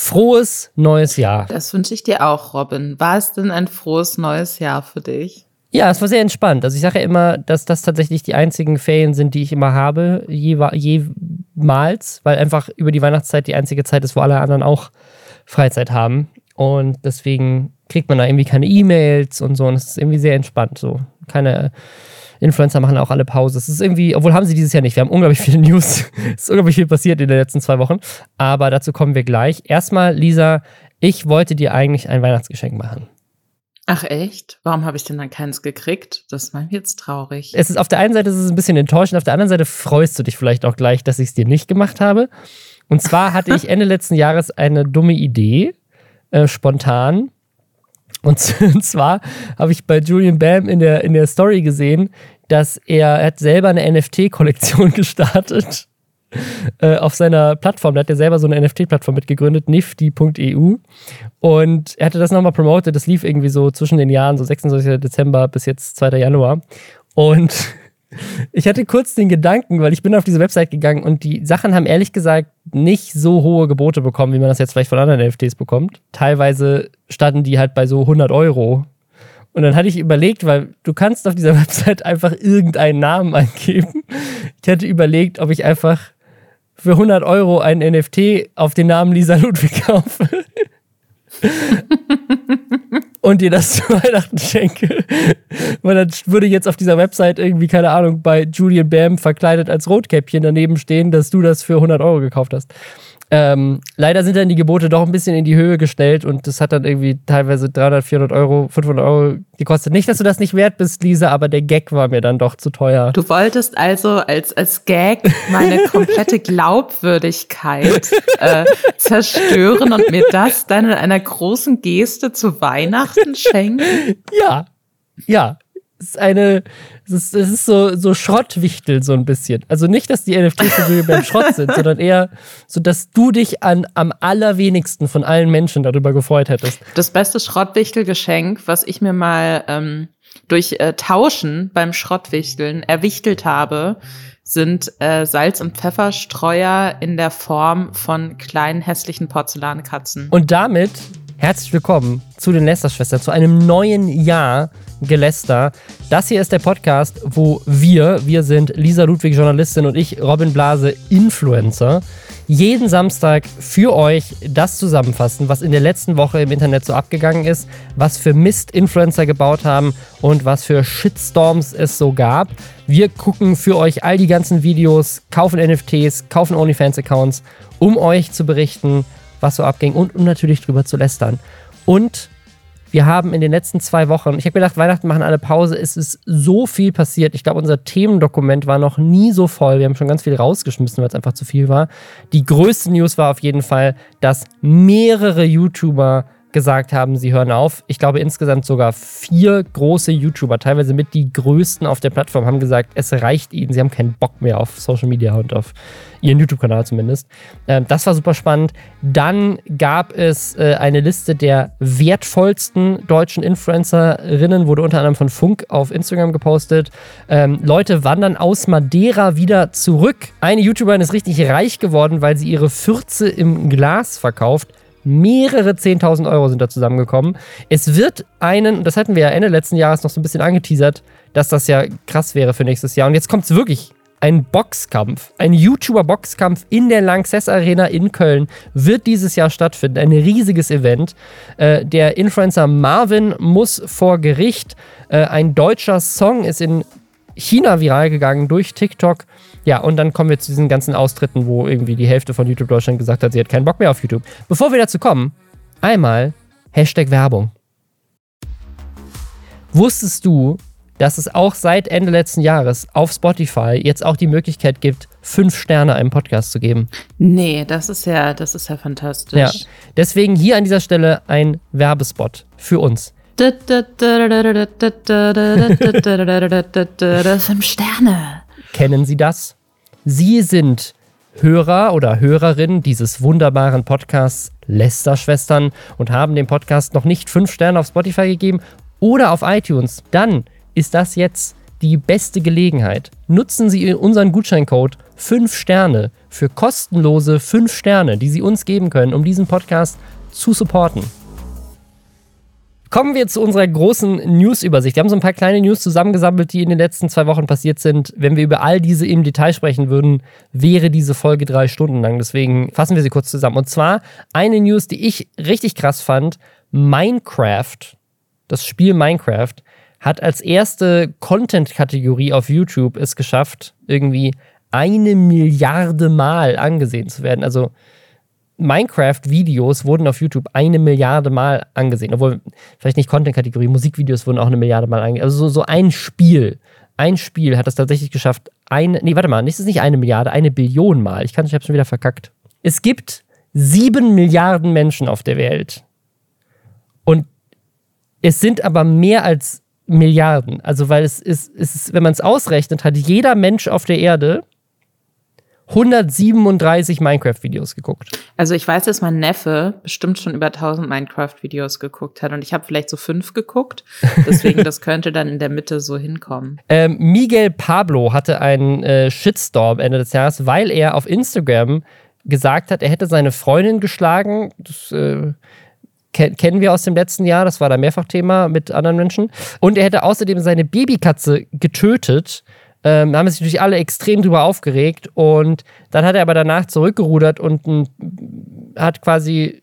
frohes neues Jahr. Das wünsche ich dir auch, Robin. War es denn ein frohes neues Jahr für dich? Ja, es war sehr entspannt. Also ich sage ja immer, dass das tatsächlich die einzigen Ferien sind, die ich immer habe, jemals, weil einfach über die Weihnachtszeit die einzige Zeit ist, wo alle anderen auch Freizeit haben. Und deswegen kriegt man da irgendwie keine E-Mails und so. Und es ist irgendwie sehr entspannt. So keine Influencer machen auch alle Pause. Es ist irgendwie, obwohl haben sie dieses Jahr nicht. Wir haben unglaublich viele News. es ist unglaublich viel passiert in den letzten zwei Wochen. Aber dazu kommen wir gleich. Erstmal, Lisa, ich wollte dir eigentlich ein Weihnachtsgeschenk machen. Ach echt? Warum habe ich denn dann keins gekriegt? Das war jetzt traurig. Es ist auf der einen Seite ist es ein bisschen enttäuschend, auf der anderen Seite freust du dich vielleicht auch gleich, dass ich es dir nicht gemacht habe. Und zwar hatte ich Ende letzten Jahres eine dumme Idee, äh, spontan. Und zwar habe ich bei Julian Bam in der, in der Story gesehen, dass er, er hat selber eine NFT-Kollektion gestartet äh, auf seiner Plattform. Da hat er selber so eine NFT-Plattform mitgegründet, nifty.eu. Und er hatte das nochmal promoted. Das lief irgendwie so zwischen den Jahren, so 26. Dezember bis jetzt 2. Januar. Und ich hatte kurz den Gedanken, weil ich bin auf diese Website gegangen und die Sachen haben ehrlich gesagt nicht so hohe Gebote bekommen, wie man das jetzt vielleicht von anderen NFTs bekommt. Teilweise standen die halt bei so 100 Euro. Und dann hatte ich überlegt, weil du kannst auf dieser Website einfach irgendeinen Namen eingeben. Ich hatte überlegt, ob ich einfach für 100 Euro ein NFT auf den Namen Lisa Ludwig kaufe. und dir das zu Weihnachten schenke. Weil dann würde jetzt auf dieser Website irgendwie, keine Ahnung, bei Julian Bam verkleidet als Rotkäppchen daneben stehen, dass du das für 100 Euro gekauft hast. Ähm, leider sind dann die Gebote doch ein bisschen in die Höhe gestellt und das hat dann irgendwie teilweise 300, 400 Euro, 500 Euro gekostet. Nicht, dass du das nicht wert bist, Lisa, aber der Gag war mir dann doch zu teuer. Du wolltest also als, als Gag meine komplette Glaubwürdigkeit äh, zerstören und mir das dann in einer großen Geste zu Weihnachten schenken? Ja, ja. Es ist eine, es ist, es ist so, so Schrottwichtel so ein bisschen. Also nicht, dass die NFTs so beim Schrott sind, sondern eher so, dass du dich an, am allerwenigsten von allen Menschen darüber gefreut hättest. Das beste Schrottwichtelgeschenk, was ich mir mal ähm, durch äh, Tauschen beim Schrottwichteln erwichtelt habe, sind äh, Salz- und Pfefferstreuer in der Form von kleinen hässlichen Porzellankatzen. Und damit herzlich willkommen zu den Lester-Schwestern, zu einem neuen Jahr Geläster. Das hier ist der Podcast, wo wir, wir sind Lisa Ludwig, Journalistin und ich, Robin Blase, Influencer, jeden Samstag für euch das zusammenfassen, was in der letzten Woche im Internet so abgegangen ist, was für Mist Influencer gebaut haben und was für Shitstorms es so gab. Wir gucken für euch all die ganzen Videos, kaufen NFTs, kaufen OnlyFans-Accounts, um euch zu berichten, was so abging und um natürlich drüber zu lästern. Und wir haben in den letzten zwei Wochen, ich habe gedacht, Weihnachten machen alle Pause, es ist so viel passiert. Ich glaube, unser Themendokument war noch nie so voll. Wir haben schon ganz viel rausgeschmissen, weil es einfach zu viel war. Die größte News war auf jeden Fall, dass mehrere YouTuber gesagt haben, sie hören auf. Ich glaube insgesamt sogar vier große YouTuber, teilweise mit die größten auf der Plattform, haben gesagt, es reicht ihnen. Sie haben keinen Bock mehr auf Social Media und auf ihren YouTube-Kanal zumindest. Ähm, das war super spannend. Dann gab es äh, eine Liste der wertvollsten deutschen Influencerinnen, wurde unter anderem von Funk auf Instagram gepostet. Ähm, Leute wandern aus Madeira wieder zurück. Eine YouTuberin ist richtig reich geworden, weil sie ihre Fürze im Glas verkauft. Mehrere 10.000 Euro sind da zusammengekommen. Es wird einen, das hatten wir ja Ende letzten Jahres noch so ein bisschen angeteasert, dass das ja krass wäre für nächstes Jahr. Und jetzt kommt es wirklich. Ein Boxkampf, ein YouTuber-Boxkampf in der Lanxess Arena in Köln wird dieses Jahr stattfinden. Ein riesiges Event. Äh, der Influencer Marvin muss vor Gericht. Äh, ein deutscher Song ist in China viral gegangen durch TikTok. Ja, und dann kommen wir zu diesen ganzen Austritten, wo irgendwie die Hälfte von YouTube Deutschland gesagt hat, sie hat keinen Bock mehr auf YouTube. Bevor wir dazu kommen, einmal Hashtag Werbung. Wusstest du, dass es auch seit Ende letzten Jahres auf Spotify jetzt auch die Möglichkeit gibt, fünf Sterne einem Podcast zu geben? Nee, das ist ja, das ist ja fantastisch. Ja, deswegen hier an dieser Stelle ein Werbespot für uns. Fünf Sterne. Kennen Sie das? Sie sind Hörer oder Hörerin dieses wunderbaren Podcasts Lester-Schwestern und haben dem Podcast noch nicht fünf Sterne auf Spotify gegeben oder auf iTunes. Dann ist das jetzt die beste Gelegenheit. Nutzen Sie unseren Gutscheincode fünf Sterne, für kostenlose fünf Sterne, die Sie uns geben können, um diesen Podcast zu supporten. Kommen wir zu unserer großen News-Übersicht. Wir haben so ein paar kleine News zusammengesammelt, die in den letzten zwei Wochen passiert sind. Wenn wir über all diese im Detail sprechen würden, wäre diese Folge drei Stunden lang. Deswegen fassen wir sie kurz zusammen. Und zwar eine News, die ich richtig krass fand. Minecraft, das Spiel Minecraft, hat als erste Content-Kategorie auf YouTube es geschafft, irgendwie eine Milliarde Mal angesehen zu werden. Also Minecraft-Videos wurden auf YouTube eine Milliarde Mal angesehen. Obwohl, vielleicht nicht Content-Kategorie, Musikvideos wurden auch eine Milliarde Mal angesehen. Also so, so ein Spiel, ein Spiel hat es tatsächlich geschafft, eine, nee, warte mal, das ist nicht eine Milliarde, eine Billion Mal. Ich kann, ich hab's schon wieder verkackt. Es gibt sieben Milliarden Menschen auf der Welt. Und es sind aber mehr als Milliarden. Also, weil es ist, es ist wenn man es ausrechnet, hat jeder Mensch auf der Erde 137 Minecraft-Videos geguckt. Also ich weiß, dass mein Neffe bestimmt schon über 1000 Minecraft-Videos geguckt hat und ich habe vielleicht so fünf geguckt. Deswegen, das könnte dann in der Mitte so hinkommen. Ähm, Miguel Pablo hatte einen äh, Shitstorm Ende des Jahres, weil er auf Instagram gesagt hat, er hätte seine Freundin geschlagen. Das äh, kennen wir aus dem letzten Jahr, das war da mehrfach Thema mit anderen Menschen. Und er hätte außerdem seine Babykatze getötet ähm, da haben sich natürlich alle extrem drüber aufgeregt und dann hat er aber danach zurückgerudert und m, hat quasi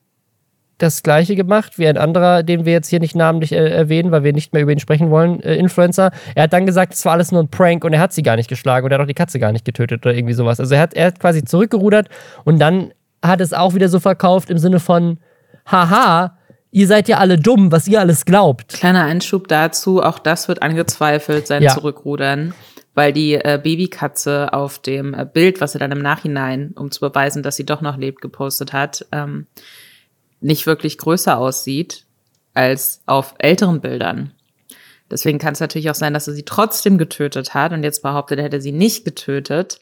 das gleiche gemacht wie ein anderer, den wir jetzt hier nicht namentlich äh, erwähnen, weil wir nicht mehr über ihn sprechen wollen, äh, Influencer. Er hat dann gesagt, es war alles nur ein Prank und er hat sie gar nicht geschlagen und er hat auch die Katze gar nicht getötet oder irgendwie sowas. Also er hat, er hat quasi zurückgerudert und dann hat es auch wieder so verkauft im Sinne von, haha, ihr seid ja alle dumm, was ihr alles glaubt. Kleiner Einschub dazu, auch das wird angezweifelt, sein Ja. Zurückrudern, weil die äh, Babykatze auf dem äh, Bild, was er dann im Nachhinein, um zu beweisen, dass sie doch noch lebt, gepostet hat, ähm, nicht wirklich größer aussieht als auf älteren Bildern. Deswegen kann es natürlich auch sein, dass er sie trotzdem getötet hat und jetzt behauptet, er hätte sie nicht getötet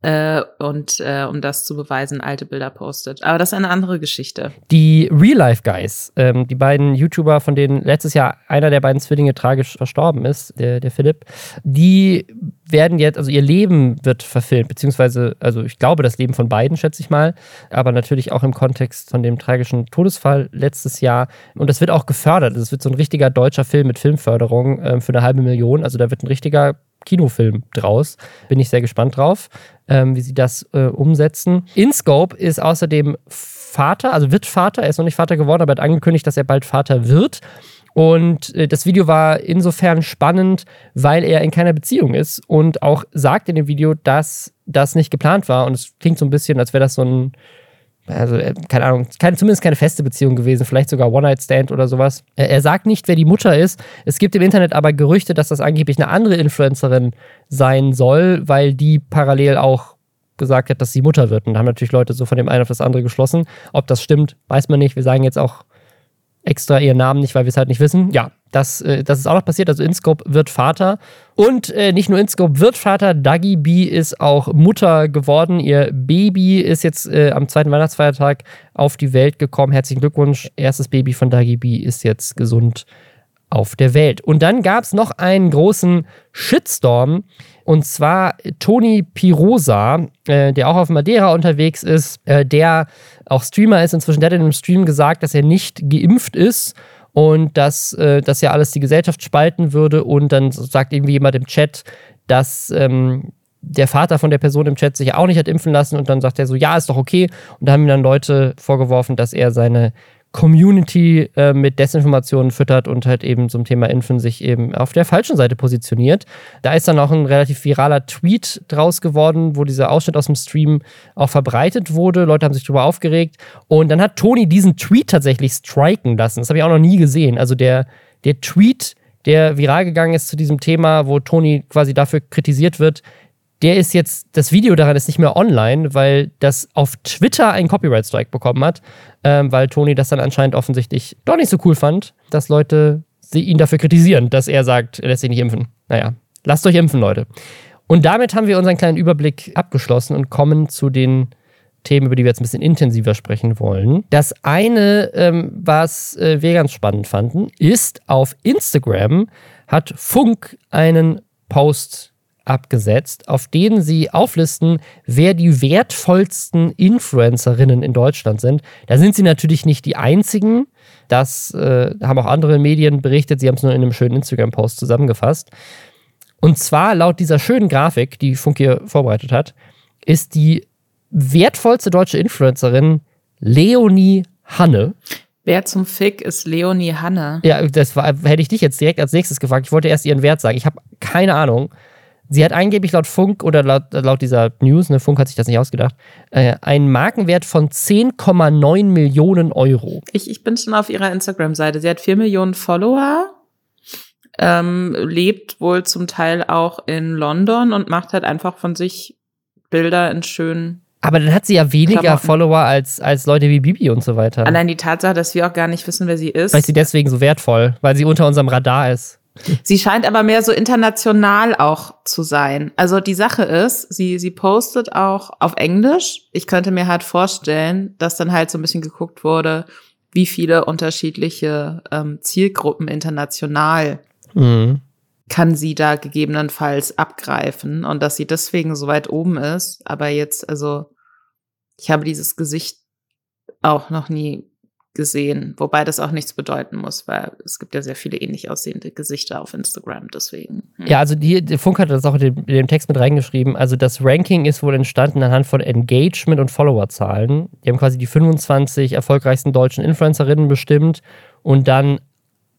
äh, und äh, um das zu beweisen, alte Bilder postet. Aber das ist eine andere Geschichte. Die Real-Life-Guys, ähm, die beiden YouTuber, von denen letztes Jahr einer der beiden Zwillinge tragisch verstorben ist, der, der Philipp, die werden jetzt, also ihr Leben wird verfilmt, beziehungsweise, also ich glaube, das Leben von beiden, schätze ich mal, aber natürlich auch im Kontext von dem tragischen Todesfall letztes Jahr. Und das wird auch gefördert. Es wird so ein richtiger deutscher Film mit Filmförderung ähm, für eine halbe Million. Also da wird ein richtiger Kinofilm draus. Bin ich sehr gespannt drauf, ähm, wie sie das äh, umsetzen. InScope ist außerdem Vater, also wird Vater. Er ist noch nicht Vater geworden, aber er hat angekündigt, dass er bald Vater wird. Und äh, das Video war insofern spannend, weil er in keiner Beziehung ist und auch sagt in dem Video, dass das nicht geplant war. Und es klingt so ein bisschen, als wäre das so ein, also äh, keine Ahnung, keine, zumindest keine feste Beziehung gewesen, vielleicht sogar One-Night-Stand oder sowas. Äh, er sagt nicht, wer die Mutter ist. Es gibt im Internet aber Gerüchte, dass das angeblich eine andere Influencerin sein soll, weil die parallel auch gesagt hat, dass sie Mutter wird. Und da haben natürlich Leute so von dem einen auf das andere geschlossen. Ob das stimmt, weiß man nicht. Wir sagen jetzt auch extra ihren Namen nicht, weil wir es halt nicht wissen. Ja, das, äh, das ist auch noch passiert. Also Inscope wird Vater. Und äh, nicht nur Inscope wird Vater, Dagi B ist auch Mutter geworden. Ihr Baby ist jetzt äh, am zweiten Weihnachtsfeiertag auf die Welt gekommen. Herzlichen Glückwunsch. Erstes Baby von Dagi B ist jetzt gesund auf der Welt. Und dann gab es noch einen großen Shitstorm. Und zwar Toni Pirosa, äh, der auch auf Madeira unterwegs ist, äh, der auch Streamer ist. Inzwischen, der hat in einem Stream gesagt, dass er nicht geimpft ist und dass äh, das ja alles die Gesellschaft spalten würde. Und dann sagt irgendwie jemand im Chat, dass ähm, der Vater von der Person im Chat sich auch nicht hat impfen lassen. Und dann sagt er so, ja, ist doch okay. Und da haben ihm dann Leute vorgeworfen, dass er seine Community äh, mit Desinformationen füttert und halt eben zum Thema Impfen sich eben auf der falschen Seite positioniert. Da ist dann auch ein relativ viraler Tweet draus geworden, wo dieser Ausschnitt aus dem Stream auch verbreitet wurde. Leute haben sich darüber aufgeregt. Und dann hat Toni diesen Tweet tatsächlich striken lassen. Das habe ich auch noch nie gesehen. Also der, der Tweet, der viral gegangen ist zu diesem Thema, wo Toni quasi dafür kritisiert wird, der ist jetzt, das Video daran ist nicht mehr online, weil das auf Twitter einen Copyright-Strike bekommen hat, ähm, weil Toni das dann anscheinend offensichtlich doch nicht so cool fand, dass Leute sie ihn dafür kritisieren, dass er sagt, er lässt sich nicht impfen. Naja, lasst euch impfen, Leute. Und damit haben wir unseren kleinen Überblick abgeschlossen und kommen zu den Themen, über die wir jetzt ein bisschen intensiver sprechen wollen. Das eine, ähm, was äh, wir ganz spannend fanden, ist auf Instagram hat Funk einen Post abgesetzt, auf denen sie auflisten, wer die wertvollsten Influencerinnen in Deutschland sind. Da sind sie natürlich nicht die einzigen. Das äh, haben auch andere Medien berichtet. Sie haben es nur in einem schönen Instagram-Post zusammengefasst. Und zwar laut dieser schönen Grafik, die Funk hier vorbereitet hat, ist die wertvollste deutsche Influencerin Leonie Hanne. Wer zum Fick ist Leonie Hanne? Ja, das war, hätte ich dich jetzt direkt als nächstes gefragt. Ich wollte erst ihren Wert sagen. Ich habe keine Ahnung. Sie hat angeblich laut Funk oder laut, laut dieser News, ne, Funk hat sich das nicht ausgedacht, äh, einen Markenwert von 10,9 Millionen Euro. Ich, ich bin schon auf ihrer Instagram-Seite. Sie hat 4 Millionen Follower, ähm, lebt wohl zum Teil auch in London und macht halt einfach von sich Bilder in schönen aber dann hat sie ja weniger Klamotten. Follower als, als Leute wie Bibi und so weiter. Allein die Tatsache, dass wir auch gar nicht wissen, wer sie ist. Weil sie deswegen so wertvoll, weil sie unter unserem Radar ist. Sie scheint aber mehr so international auch zu sein. Also die Sache ist, sie, sie postet auch auf Englisch. Ich könnte mir halt vorstellen, dass dann halt so ein bisschen geguckt wurde, wie viele unterschiedliche ähm, Zielgruppen international mhm. kann sie da gegebenenfalls abgreifen und dass sie deswegen so weit oben ist. Aber jetzt, also ich habe dieses Gesicht auch noch nie gesehen, wobei das auch nichts bedeuten muss, weil es gibt ja sehr viele ähnlich aussehende Gesichter auf Instagram, deswegen. Hm. Ja, also die, die Funk hat das auch in dem, Text mit reingeschrieben. Also das Ranking ist wohl entstanden anhand von Engagement und Followerzahlen. Die haben quasi die 25 erfolgreichsten deutschen Influencerinnen bestimmt und dann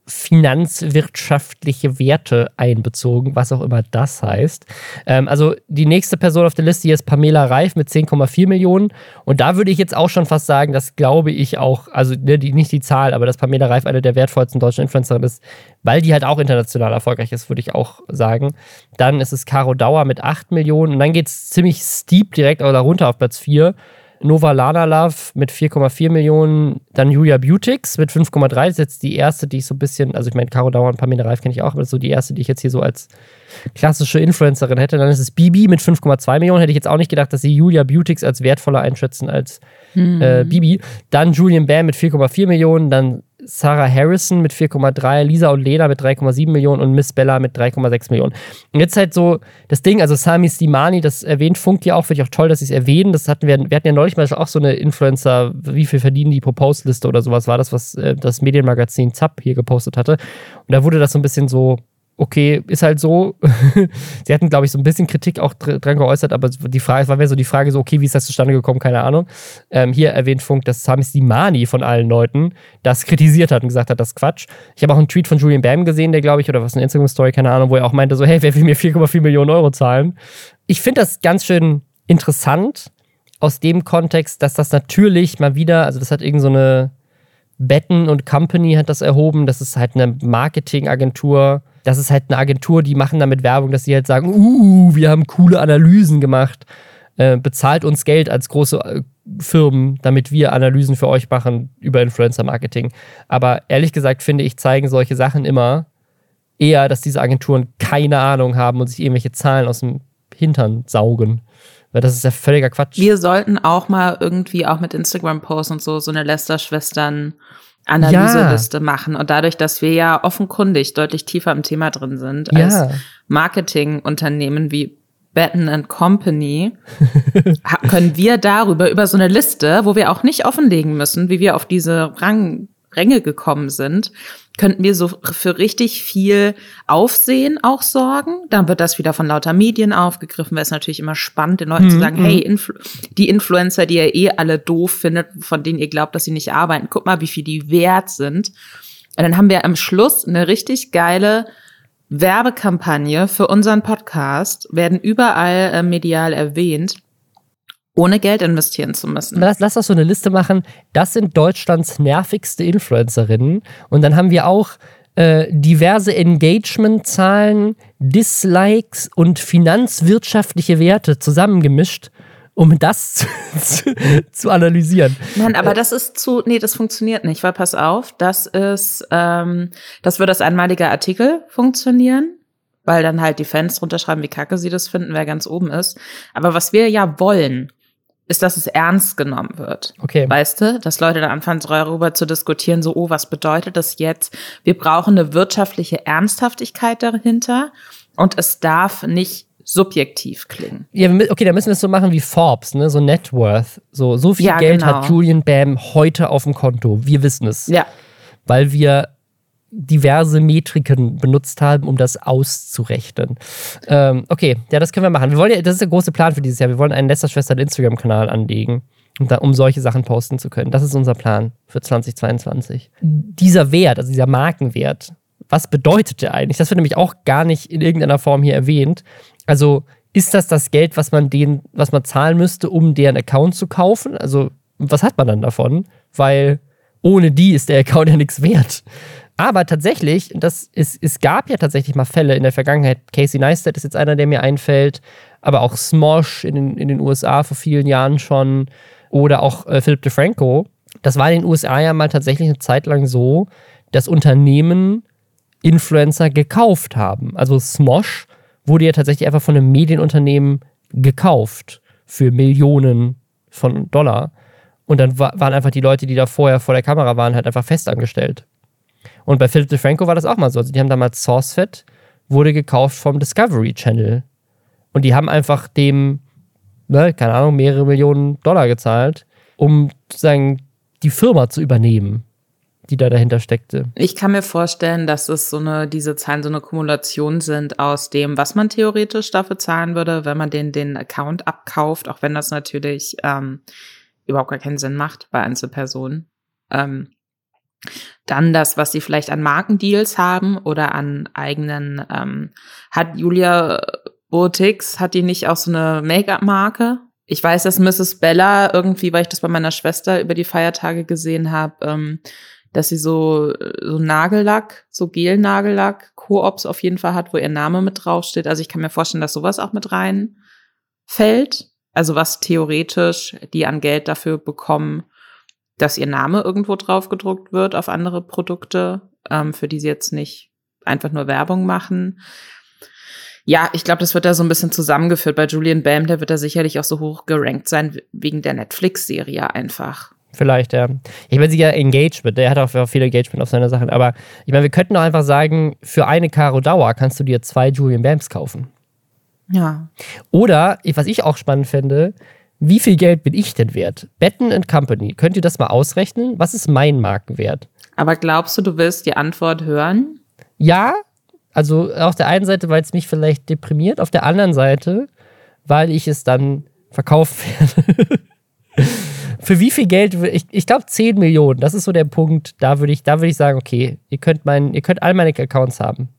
finanzwirtschaftliche Werte einbezogen, was auch immer das heißt. Ähm, also die nächste Person auf der Liste hier ist Pamela Reif mit 10,4 Millionen. Und da würde ich jetzt auch schon fast sagen, das glaube ich auch, also ne, die, nicht die Zahl, aber dass Pamela Reif eine der wertvollsten deutschen Influencerinnen ist, weil die halt auch international erfolgreich ist, würde ich auch sagen. Dann ist es Caro Dauer mit 8 Millionen und dann geht es ziemlich steep direkt oder runter auf Platz 4 Nova Lana Love mit 4,4 Millionen, dann Julia Beautix mit 5,3. Das ist jetzt die erste, die ich so ein bisschen, also ich meine, Caro Dauer und Pamela Reif kenne ich auch, aber das ist so die erste, die ich jetzt hier so als klassische Influencerin hätte. Dann ist es Bibi mit 5,2 Millionen. Hätte ich jetzt auch nicht gedacht, dass sie Julia Beautix als wertvoller einschätzen als hm. äh, Bibi. Dann Julian Bam mit 4,4 Millionen, dann Sarah Harrison mit 4,3, Lisa und Lena mit 3,7 Millionen und Miss Bella mit 3,6 Millionen. Und jetzt halt so das Ding, also Sami Slimani, das erwähnt Funk ja auch, finde ich auch toll, dass sie es erwähnen. Das hatten wir, wir hatten ja neulich mal auch so eine Influencer, wie viel verdienen die pro Postliste oder sowas war das, was äh, das Medienmagazin Zapp hier gepostet hatte. Und da wurde das so ein bisschen so okay, ist halt so. Sie hatten, glaube ich, so ein bisschen Kritik auch dran geäußert, aber die Frage, war mehr so die Frage so, okay, wie ist das zustande gekommen? Keine Ahnung. Ähm, hier erwähnt Funk, dass Sami Slimani von allen Leuten das kritisiert hat und gesagt hat, das ist Quatsch. Ich habe auch einen Tweet von Julian Bam gesehen, der, glaube ich, oder was, eine Instagram-Story, keine Ahnung, wo er auch meinte so, hey, wer will mir 4,4 Millionen Euro zahlen? Ich finde das ganz schön interessant aus dem Kontext, dass das natürlich mal wieder, also das hat irgend so eine Betten und Company hat das erhoben, das ist halt eine Marketingagentur, das ist halt eine Agentur, die machen damit Werbung, dass sie halt sagen, uh, wir haben coole Analysen gemacht, äh, bezahlt uns Geld als große äh, Firmen, damit wir Analysen für euch machen über Influencer-Marketing. Aber ehrlich gesagt finde ich, zeigen solche Sachen immer eher, dass diese Agenturen keine Ahnung haben und sich irgendwelche Zahlen aus dem Hintern saugen. Weil das ist ja völliger Quatsch. Wir sollten auch mal irgendwie auch mit Instagram-Posts und so so eine Lester-Schwestern Analyseliste ja. machen. Und dadurch, dass wir ja offenkundig deutlich tiefer im Thema drin sind ja. als Marketingunternehmen wie Batten Company, können wir darüber, über so eine Liste, wo wir auch nicht offenlegen müssen, wie wir auf diese Rang, Ränge gekommen sind, könnten wir so für richtig viel Aufsehen auch sorgen. Dann wird das wieder von lauter Medien aufgegriffen, weil es natürlich immer spannend, den Leuten mhm. zu sagen, hey, mhm. Influ die Influencer, die ihr eh alle doof findet, von denen ihr glaubt, dass sie nicht arbeiten, guck mal, wie viel die wert sind. Und dann haben wir am Schluss eine richtig geile Werbekampagne für unseren Podcast, werden überall äh, medial erwähnt ohne Geld investieren zu müssen. Lass, lass doch so eine Liste machen. Das sind Deutschlands nervigste Influencerinnen. Und dann haben wir auch äh, diverse Engagement-Zahlen, Dislikes und finanzwirtschaftliche Werte zusammengemischt um das zu, zu, analysieren. Nein, aber das ist zu, nee, das funktioniert nicht, weil pass auf, das ist, ähm, das wird als einmaliger Artikel funktionieren, weil dann halt die Fans runterschreiben, wie kacke sie das finden, wer ganz oben ist. Aber was wir ja wollen, ist, dass es ernst genommen wird. Okay. Weißt du, dass Leute dann anfangen, darüber zu diskutieren, so, oh, was bedeutet das jetzt? Wir brauchen eine wirtschaftliche Ernsthaftigkeit dahinter und es darf nicht subjektiv klingen. Ja, okay, dann müssen wir es so machen wie Forbes, ne? So Net Worth. So, so viel Ja, Geld genau. hat Julian Bam heute auf dem Konto. Wir wissen es. Ja. Weil wir diverse Metriken benutzt haben, um das auszurechnen. Ähm, okay, ja, das können wir machen. Wir wollen ja, das ist der große Plan für dieses Jahr. Wir wollen einen Lästerschwestern Instagram-Kanal anlegen, um, da, um solche Sachen posten zu können. Das ist unser Plan für 2022. Dieser Wert, also dieser Markenwert, was bedeutet der eigentlich? Das wird nämlich auch gar nicht in irgendeiner Form hier erwähnt. Also ist das das Geld, was man denen, was man zahlen müsste, um deren Account zu kaufen? Also was hat man dann davon? Weil ohne die ist der Account ja nichts wert. Aber tatsächlich, das ist, es gab ja tatsächlich mal Fälle in der Vergangenheit. Casey Neistat ist jetzt einer, der mir einfällt, aber auch Smosh in den, in den USA vor vielen Jahren schon oder auch äh, Philip DeFranco. Das war in den USA ja mal tatsächlich eine Zeit lang so, dass Unternehmen Influencer gekauft haben. Also Smosh wurde ja tatsächlich einfach von einem Medienunternehmen gekauft für Millionen von Dollar. Und dann wa waren einfach die Leute, die da vorher vor der Kamera waren, halt einfach festangestellt. Und bei Philip DeFranco war das auch mal so. Also die haben damals SourceFed, wurde gekauft vom Discovery Channel. Und die haben einfach dem, ne, keine Ahnung, mehrere Millionen Dollar gezahlt, um sozusagen die Firma zu übernehmen, die da dahinter steckte. Ich kann mir vorstellen, dass es so eine, diese Zahlen so eine Kumulation sind aus dem, was man theoretisch dafür zahlen würde, wenn man den, den Account abkauft, auch wenn das natürlich ähm, überhaupt gar keinen Sinn macht bei Einzelpersonen. Ähm, dann das, was sie vielleicht an Markendeals haben oder an eigenen, ähm, hat Julia Botix, hat die nicht auch so eine Make-up-Marke? Ich weiß, dass Mrs. Bella irgendwie, weil ich das bei meiner Schwester über die Feiertage gesehen habe, ähm, dass sie so, so Nagellack, so Gel-Nagellack, Koops auf jeden Fall hat, wo ihr Name mit draufsteht. Also ich kann mir vorstellen, dass sowas auch mit reinfällt. Also was theoretisch die an Geld dafür bekommen, dass ihr Name irgendwo drauf gedruckt wird auf andere Produkte, ähm, für die sie jetzt nicht einfach nur Werbung machen. Ja, ich glaube, das wird da so ein bisschen zusammengeführt. Bei Julian Bam, der wird da sicherlich auch so hoch gerankt sein, wegen der Netflix-Serie einfach. Vielleicht, ja. Ich meine, sie ja Engagement, der hat auch viel Engagement auf seine Sachen. Aber ich meine, wir könnten doch einfach sagen, für eine Caro Dauer kannst du dir zwei Julian Bams kaufen. Ja. Oder, was ich auch spannend fände, wie viel Geld bin ich denn wert? Betten and Company, könnt ihr das mal ausrechnen? Was ist mein Markenwert? Aber glaubst du, du willst die Antwort hören? Ja, also auf der einen Seite, weil es mich vielleicht deprimiert, auf der anderen Seite, weil ich es dann verkaufen werde. Für wie viel Geld? Ich, ich glaube 10 Millionen, das ist so der Punkt. Da würde ich, da würde ich sagen, okay, ihr könnt, mein, ihr könnt all meine Accounts haben.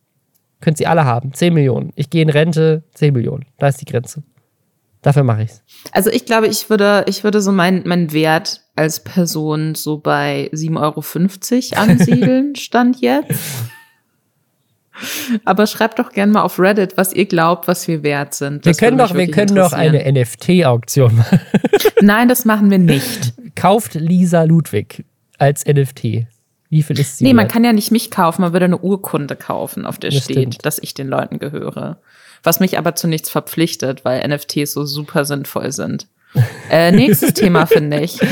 Könnt sie alle haben. 10 Millionen. Ich gehe in Rente, 10 Millionen. Da ist die Grenze. Dafür mache ich's. Also ich glaube, ich würde, ich würde so meinen mein Wert als Person so bei 7,50 Euro ansiedeln, stand jetzt. Aber schreibt doch gerne mal auf Reddit, was ihr glaubt, was wir wert sind. Wir können doch, wir können doch eine NFT-Auktion machen. Nein, das machen wir nicht. Kauft Lisa Ludwig als NFT. Wie viel ist sie? Nee, man wert? kann ja nicht mich kaufen, man würde eine Urkunde kaufen, auf der Das steht, stimmt. dass ich den Leuten gehöre. Was mich aber zu nichts verpflichtet, weil NFTs so super sinnvoll sind. Äh, nächstes Thema finde ich.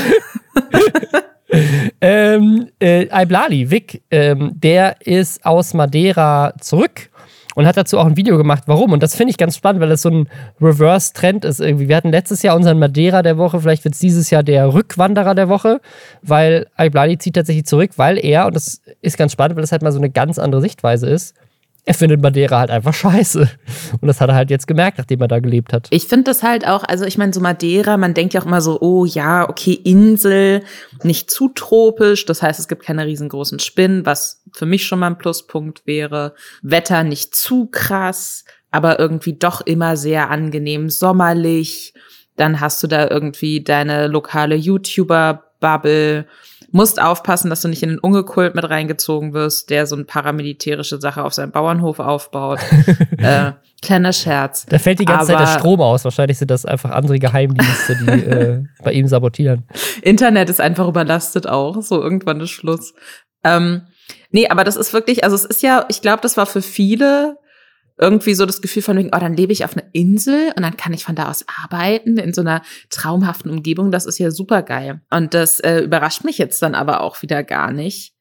Ähm, äh, Iblali, Vic, ähm, der ist aus Madeira zurück und hat dazu auch ein Video gemacht, warum. Und das finde ich ganz spannend, weil das so ein Reverse-Trend ist irgendwie. Wir hatten letztes Jahr unseren Madeira der Woche, vielleicht wird es dieses Jahr der Rückwanderer der Woche, weil Iblali zieht tatsächlich zurück, weil er, und das ist ganz spannend, weil das halt mal so eine ganz andere Sichtweise ist, er findet Madeira halt einfach scheiße. Und das hat er halt jetzt gemerkt, nachdem er da gelebt hat. Ich finde das halt auch, also ich meine, so Madeira, man denkt ja auch immer so, oh ja, okay, Insel, nicht zu tropisch, das heißt, es gibt keine riesengroßen Spinnen, was für mich schon mal ein Pluspunkt wäre. Wetter nicht zu krass, aber irgendwie doch immer sehr angenehm sommerlich. Dann hast du da irgendwie deine lokale YouTuber-Bubble. Musst aufpassen, dass du nicht in den Ungekult mit reingezogen wirst, der so eine paramilitärische Sache auf seinem Bauernhof aufbaut. äh, kleiner Scherz. Da fällt die ganze Zeit Aber- der Strom aus. Wahrscheinlich sind das einfach andere Geheimdienste, die äh, bei ihm sabotieren. Internet ist einfach überlastet auch. So irgendwann ist Schluss. Ähm, nee, aber das ist wirklich, also es ist ja, ich glaube, das war für viele irgendwie so das Gefühl von wegen, oh, dann lebe ich auf einer Insel und dann kann ich von da aus arbeiten in so einer traumhaften Umgebung. Das ist ja super geil. Und das äh, überrascht mich jetzt dann aber auch wieder gar nicht.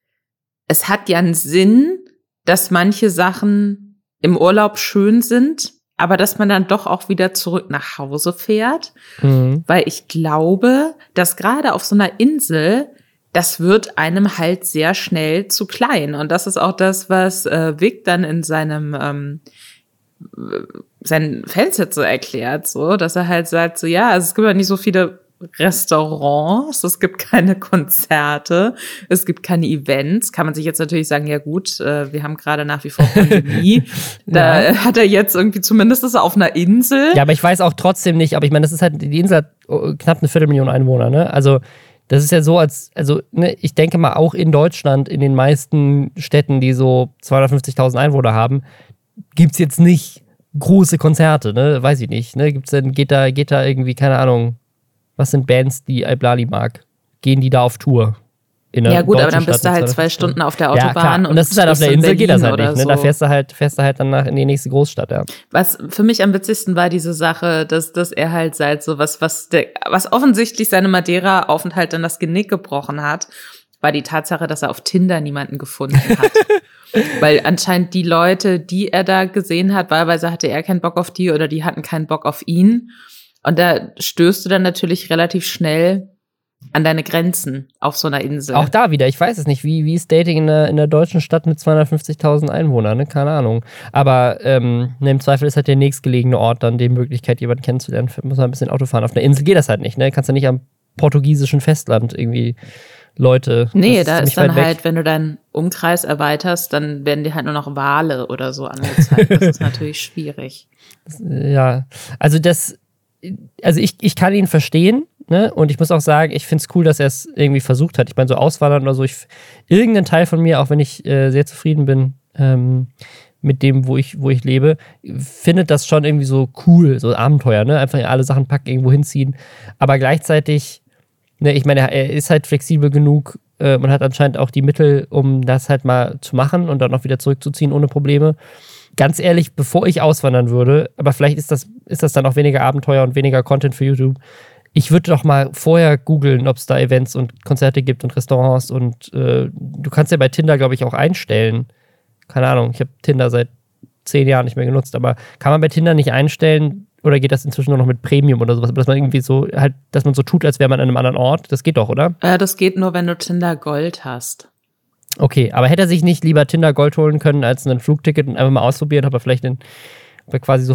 Es hat ja einen Sinn, dass manche Sachen im Urlaub schön sind, aber dass man dann doch auch wieder zurück nach Hause fährt, mhm. weil ich glaube, dass gerade auf so einer Insel das wird einem halt sehr schnell zu klein. Und das ist auch das, was äh, Vic dann in seinem ähm, seinen Fans jetzt so erklärt, so, dass er halt sagt, so ja, also es gibt ja nicht so viele Restaurants, es gibt keine Konzerte, es gibt keine Events. Kann man sich jetzt natürlich sagen, ja gut, äh, wir haben gerade nach wie vor Pandemie. da ja. hat er jetzt irgendwie zumindest ist er auf einer Insel. Ja, aber ich weiß auch trotzdem nicht, aber ich meine, das ist halt, die Insel hat oh, knapp eine Viertelmillion Einwohner, ne? Also das ist ja so, als, also ne, ich denke mal auch in Deutschland, in den meisten Städten, die so 250.000 Einwohner haben, gibt es jetzt nicht große Konzerte, ne? Weiß ich nicht. Ne? Gibt's denn, geht da, geht da irgendwie, keine Ahnung, was sind Bands, die Iblali mag? Gehen die da auf Tour? Ja gut, aber dann bist du halt zwei Stunden auf der Autobahn. Ja, und, das ist halt auf der Insel, geht das halt nicht. Ne? So. Da fährst du halt, fährst du halt dann nach in die nächste Großstadt, ja. Was für mich am witzigsten war diese Sache, dass, dass er halt seit so was, was der, was offensichtlich seine Madeira-Aufenthalt dann das Genick gebrochen hat, war die Tatsache, dass er auf Tinder niemanden gefunden hat. Weil anscheinend die Leute, die er da gesehen hat, wahlweise hatte er keinen Bock auf die oder die hatten keinen Bock auf ihn. Und da stößt du dann natürlich relativ schnell an deine Grenzen auf so einer Insel. Auch da wieder, ich weiß es nicht, wie, wie ist Dating in der, in der deutschen Stadt mit 250.000 Einwohnern, ne? keine Ahnung. Aber ähm, ne, im Zweifel ist halt der nächstgelegene Ort dann die Möglichkeit, jemanden kennenzulernen. Muss man ein bisschen Auto fahren. Auf einer Insel geht das halt nicht, ne? Kannst du nicht am portugiesischen Festland irgendwie Leute. Nee, da ist dann halt, wenn du deinen Umkreis erweiterst, dann werden dir halt nur noch Wale oder so angezeigt. Das ist natürlich schwierig. Ja, also das, also ich, ich kann ihn verstehen, ne? Und ich muss auch sagen, ich finde es cool, dass er es irgendwie versucht hat. Ich meine, so auswandern oder so, ich, irgendein Teil von mir, auch wenn ich äh, sehr zufrieden bin, ähm, mit dem, wo ich, wo ich lebe, findet das schon irgendwie so cool, so Abenteuer, ne? Einfach alle Sachen packen, irgendwo hinziehen. Aber gleichzeitig ne, ich meine, er ist halt flexibel genug äh, man hat anscheinend auch die Mittel, um das halt mal zu machen und dann auch wieder zurückzuziehen ohne Probleme. Ganz ehrlich, bevor ich auswandern würde, aber vielleicht ist das, ist das dann auch weniger Abenteuer und weniger Content für YouTube. Ich würde doch mal vorher googeln, ob es da Events und Konzerte gibt und Restaurants und äh, du kannst ja bei Tinder, glaube ich, auch einstellen. Keine Ahnung, ich habe Tinder seit zehn Jahren nicht mehr genutzt, aber kann man bei Tinder nicht einstellen, oder geht das inzwischen nur noch mit Premium oder sowas? Dass man irgendwie so halt, dass man so tut, als wäre man an einem anderen Ort. Das geht doch, oder? Äh, das geht nur, wenn du Tinder Gold hast. Okay, aber hätte er sich nicht lieber Tinder Gold holen können als ein Flugticket und einfach mal ausprobieren, ob er vielleicht den, quasi so,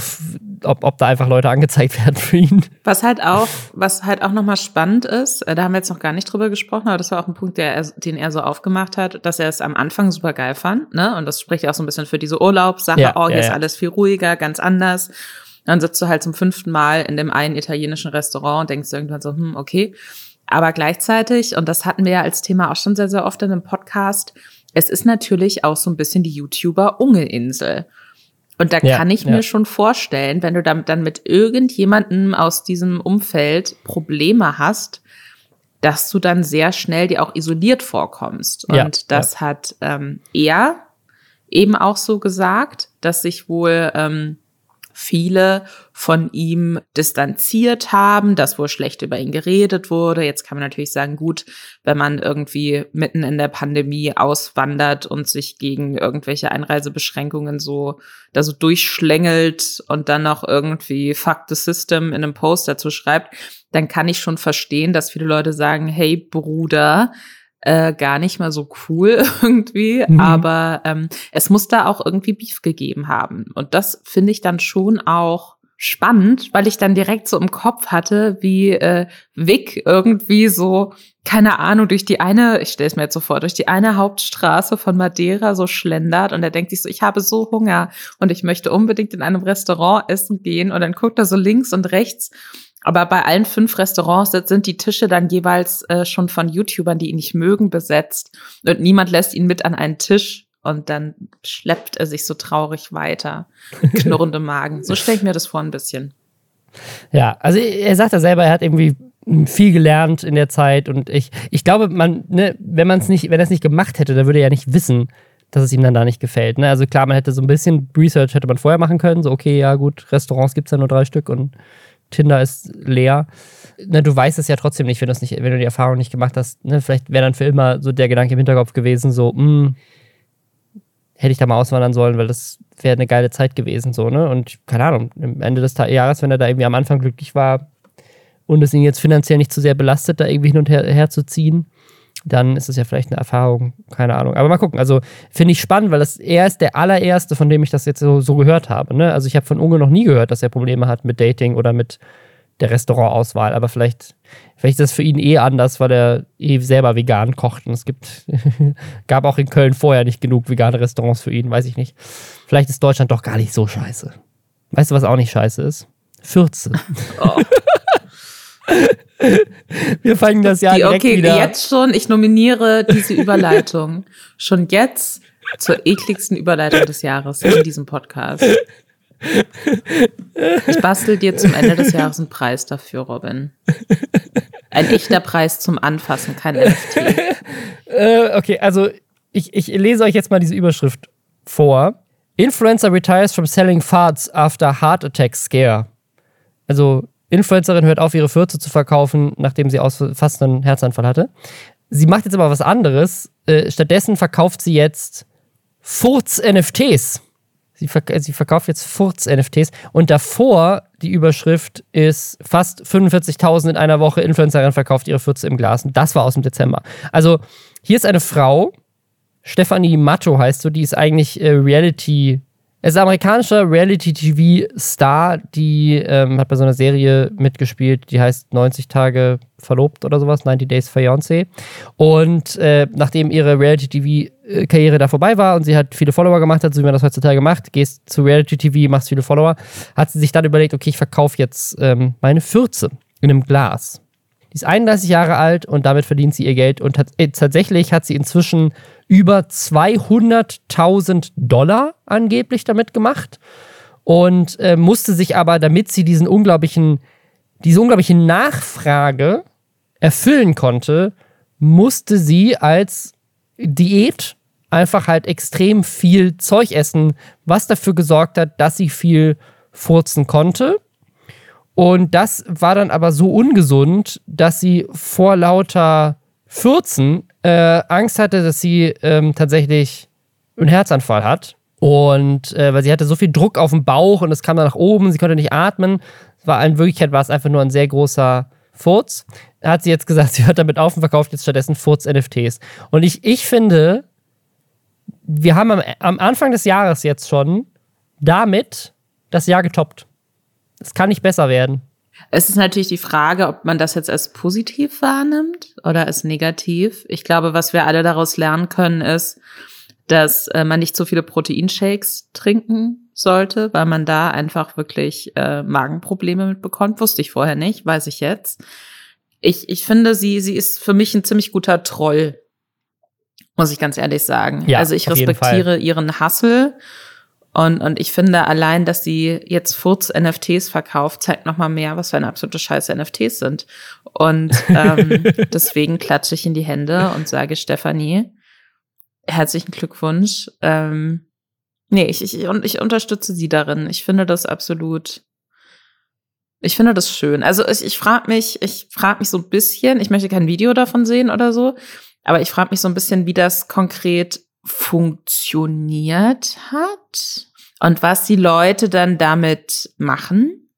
ob, ob da einfach Leute angezeigt werden für ihn. Was halt auch, was halt auch nochmal spannend ist, äh, da haben wir jetzt noch gar nicht drüber gesprochen, aber das war auch ein Punkt, der, den er so aufgemacht hat, dass er es am Anfang super geil fand, ne? Und das spricht ja auch so ein bisschen für diese Urlaubssache. Ja, oh, hier ja, ist ja. alles viel ruhiger, ganz anders. Dann sitzt du halt zum fünften Mal in dem einen italienischen Restaurant und denkst irgendwann so, hm, okay. Aber gleichzeitig, und das hatten wir ja als Thema auch schon sehr, sehr oft in einem Podcast, es ist natürlich auch so ein bisschen die YouTuber-Ungelinsel. Und da ja, kann ich ja. mir schon vorstellen, wenn du damit dann mit irgendjemandem aus diesem Umfeld Probleme hast, dass du dann sehr schnell dir auch isoliert vorkommst. Und ja, das hat ähm, er eben auch so gesagt, dass sich wohl ähm, viele von ihm distanziert haben, dass wohl schlecht über ihn geredet wurde. Jetzt kann man natürlich sagen, gut, wenn man irgendwie mitten in der Pandemie auswandert und sich gegen irgendwelche Einreisebeschränkungen so da so durchschlängelt und dann noch irgendwie Fuck the System in einem Post dazu schreibt, dann kann ich schon verstehen, dass viele Leute sagen, hey Bruder, äh, gar nicht mal so cool irgendwie, mhm. aber ähm, es muss da auch irgendwie Beef gegeben haben. Und das finde ich dann schon auch spannend, weil ich dann direkt so im Kopf hatte, wie äh, Vic irgendwie so, keine Ahnung, durch die eine, ich stelle es mir jetzt so vor, durch die eine Hauptstraße von Madeira so schlendert und er denkt sich so, ich habe so Hunger und ich möchte unbedingt in einem Restaurant essen gehen und dann guckt er so links und rechts aber bei allen fünf Restaurants sind die Tische dann jeweils äh, schon von YouTubern, die ihn nicht mögen, besetzt. Und niemand lässt ihn mit an einen Tisch. Und dann schleppt er sich so traurig weiter. Knurrende Magen. So stelle ich mir das vor ein bisschen. Ja, also er sagt ja selber, er hat irgendwie viel gelernt in der Zeit und ich, ich glaube, man, ne, wenn man es nicht, wenn er es nicht gemacht hätte, dann würde er ja nicht wissen, dass es ihm dann da nicht gefällt. Ne? Also klar, man hätte so ein bisschen Research hätte man vorher machen können, so okay, ja gut, Restaurants gibt es ja nur drei Stück und Tinder ist leer. Ne, du weißt es ja trotzdem nicht, wenn, nicht, wenn du die Erfahrung nicht gemacht hast. Ne? Vielleicht wäre dann für immer so der Gedanke im Hinterkopf gewesen, so, mh, hm, hätte ich da mal auswandern sollen, weil das wäre eine geile Zeit gewesen, so, ne? Und keine Ahnung, am Ende des Jahres, wenn er da irgendwie am Anfang glücklich war und es ihn jetzt finanziell nicht zu sehr belastet, da irgendwie hin und her, her zu ziehen, dann ist es ja vielleicht eine Erfahrung, keine Ahnung. Aber mal gucken. Also finde ich spannend, weil das, er ist der allererste, von dem ich das jetzt so, so gehört habe. Ne? Also ich habe von Unge noch nie gehört, dass er Probleme hat mit Dating oder mit der Restaurantauswahl. Aber vielleicht, vielleicht ist das für ihn eh anders, weil er eh selber vegan kocht. Und es gibt, gab auch in Köln vorher nicht genug vegane Restaurants für ihn, weiß ich nicht. Vielleicht ist Deutschland doch gar nicht so scheiße. Weißt du, was auch nicht scheiße ist? 14. Oh. Wir fangen das Jahr Die, direkt okay, wieder. jetzt schon. Ich nominiere diese Überleitung. schon jetzt zur ekligsten Überleitung des Jahres in diesem Podcast. Ich bastel dir zum Ende des Jahres einen Preis dafür, Robin. Ein echter Preis zum Anfassen, kein NFT. Äh, okay, also ich, ich lese euch jetzt mal diese Überschrift vor. Influencer retires from selling farts after heart attack scare. Also Influencerin hört auf, ihre Fürze zu verkaufen, nachdem sie aus, fast einen Herzanfall hatte. Sie macht jetzt aber was anderes. Äh, stattdessen verkauft sie jetzt Furz-NFTs. Sie, verk sie, verkauft jetzt Furz-NFTs. Und davor, die Überschrift ist fast 45.000 in einer Woche. Influencerin verkauft ihre Fürze im Glas. Und das war aus dem Dezember. Also, hier ist eine Frau, Stefanie Matto heißt so, die ist eigentlich äh, Reality- er ist ein amerikanischer Reality-TV-Star, die ähm, hat bei so einer Serie mitgespielt, die heißt 90 Tage verlobt oder sowas, 90 Days Fiancé. Und äh, nachdem ihre Reality-TV-Karriere da vorbei war und sie hat viele Follower gemacht hat, so wie man das heutzutage macht, gehst zu Reality-TV, machst viele Follower, hat sie sich dann überlegt, okay, ich verkaufe jetzt ähm, meine Fürze in einem Glas. Die ist 31 Jahre alt und damit verdient sie ihr Geld. Und äh, tatsächlich hat sie inzwischen über 200.000 Dollar angeblich damit gemacht und äh, musste sich aber, damit sie diesen unglaublichen, diese unglaubliche Nachfrage erfüllen konnte, musste sie als Diät einfach halt extrem viel Zeug essen, was dafür gesorgt hat, dass sie viel furzen konnte und das war dann aber so ungesund, dass sie vor lauter Fürzen äh, Angst hatte, dass sie ähm, tatsächlich einen Herzanfall hat. Und äh, weil sie hatte so viel Druck auf dem Bauch und es kam dann nach oben, sie konnte nicht atmen. War in Wirklichkeit war es einfach nur ein sehr großer Furz. Hat sie jetzt gesagt, sie hört damit auf und verkauft jetzt stattdessen Furz-NFTs. Und ich, ich finde, wir haben am, am Anfang des Jahres jetzt schon damit das Jahr getoppt. Es kann nicht besser werden. Es ist natürlich die Frage, ob man das jetzt als positiv wahrnimmt oder als negativ. Ich glaube, was wir alle daraus lernen können, ist, dass äh, man nicht so viele Proteinshakes trinken sollte, weil man da einfach wirklich äh, Magenprobleme mitbekommt. Wusste ich vorher nicht, weiß ich jetzt. Ich, ich finde, sie, sie ist für mich ein ziemlich guter Troll, muss ich ganz ehrlich sagen. Ja, also ich respektiere ihren Hassel und, und ich finde allein, dass sie jetzt Furz-NFTs verkauft, zeigt nochmal mehr, was für eine absolute Scheiße NFTs sind. Und ähm, deswegen klatsche ich in die Hände und sage Stefanie, herzlichen Glückwunsch. Ähm, nee, ich, ich, und ich unterstütze sie darin. Ich finde das absolut, ich finde das schön. Also ich, ich frage mich, ich frage mich so ein bisschen, ich möchte kein Video davon sehen oder so, aber ich frage mich so ein bisschen, wie das konkret funktioniert hat und was die Leute dann damit machen.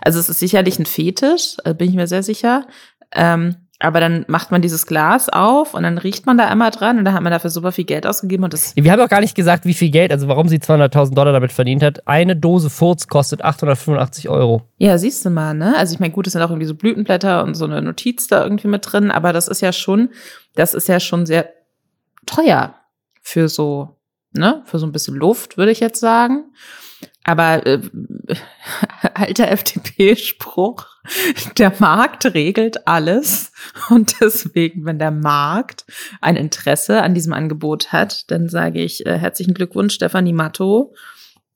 Also es ist sicherlich ein Fetisch, äh, bin ich mir sehr sicher. Ähm, aber dann macht man dieses Glas auf und dann riecht man da einmal dran und dann hat man dafür super viel Geld ausgegeben und das. Wir haben auch gar nicht gesagt, wie viel Geld, also warum sie 200.000 Dollar damit verdient hat. Eine Dose Furz kostet 885 Euro. Ja, siehst du mal, ne? Also ich meine, gut, es sind auch irgendwie so Blütenblätter und so eine Notiz da irgendwie mit drin, aber das ist ja schon, das ist ja schon sehr teuer für so, ne, für so ein bisschen Luft, würde ich jetzt sagen. Aber äh, alter FDP-Spruch, der Markt regelt alles. Und deswegen, wenn der Markt ein Interesse an diesem Angebot hat, dann sage ich äh, herzlichen Glückwunsch, Stefanie Matto.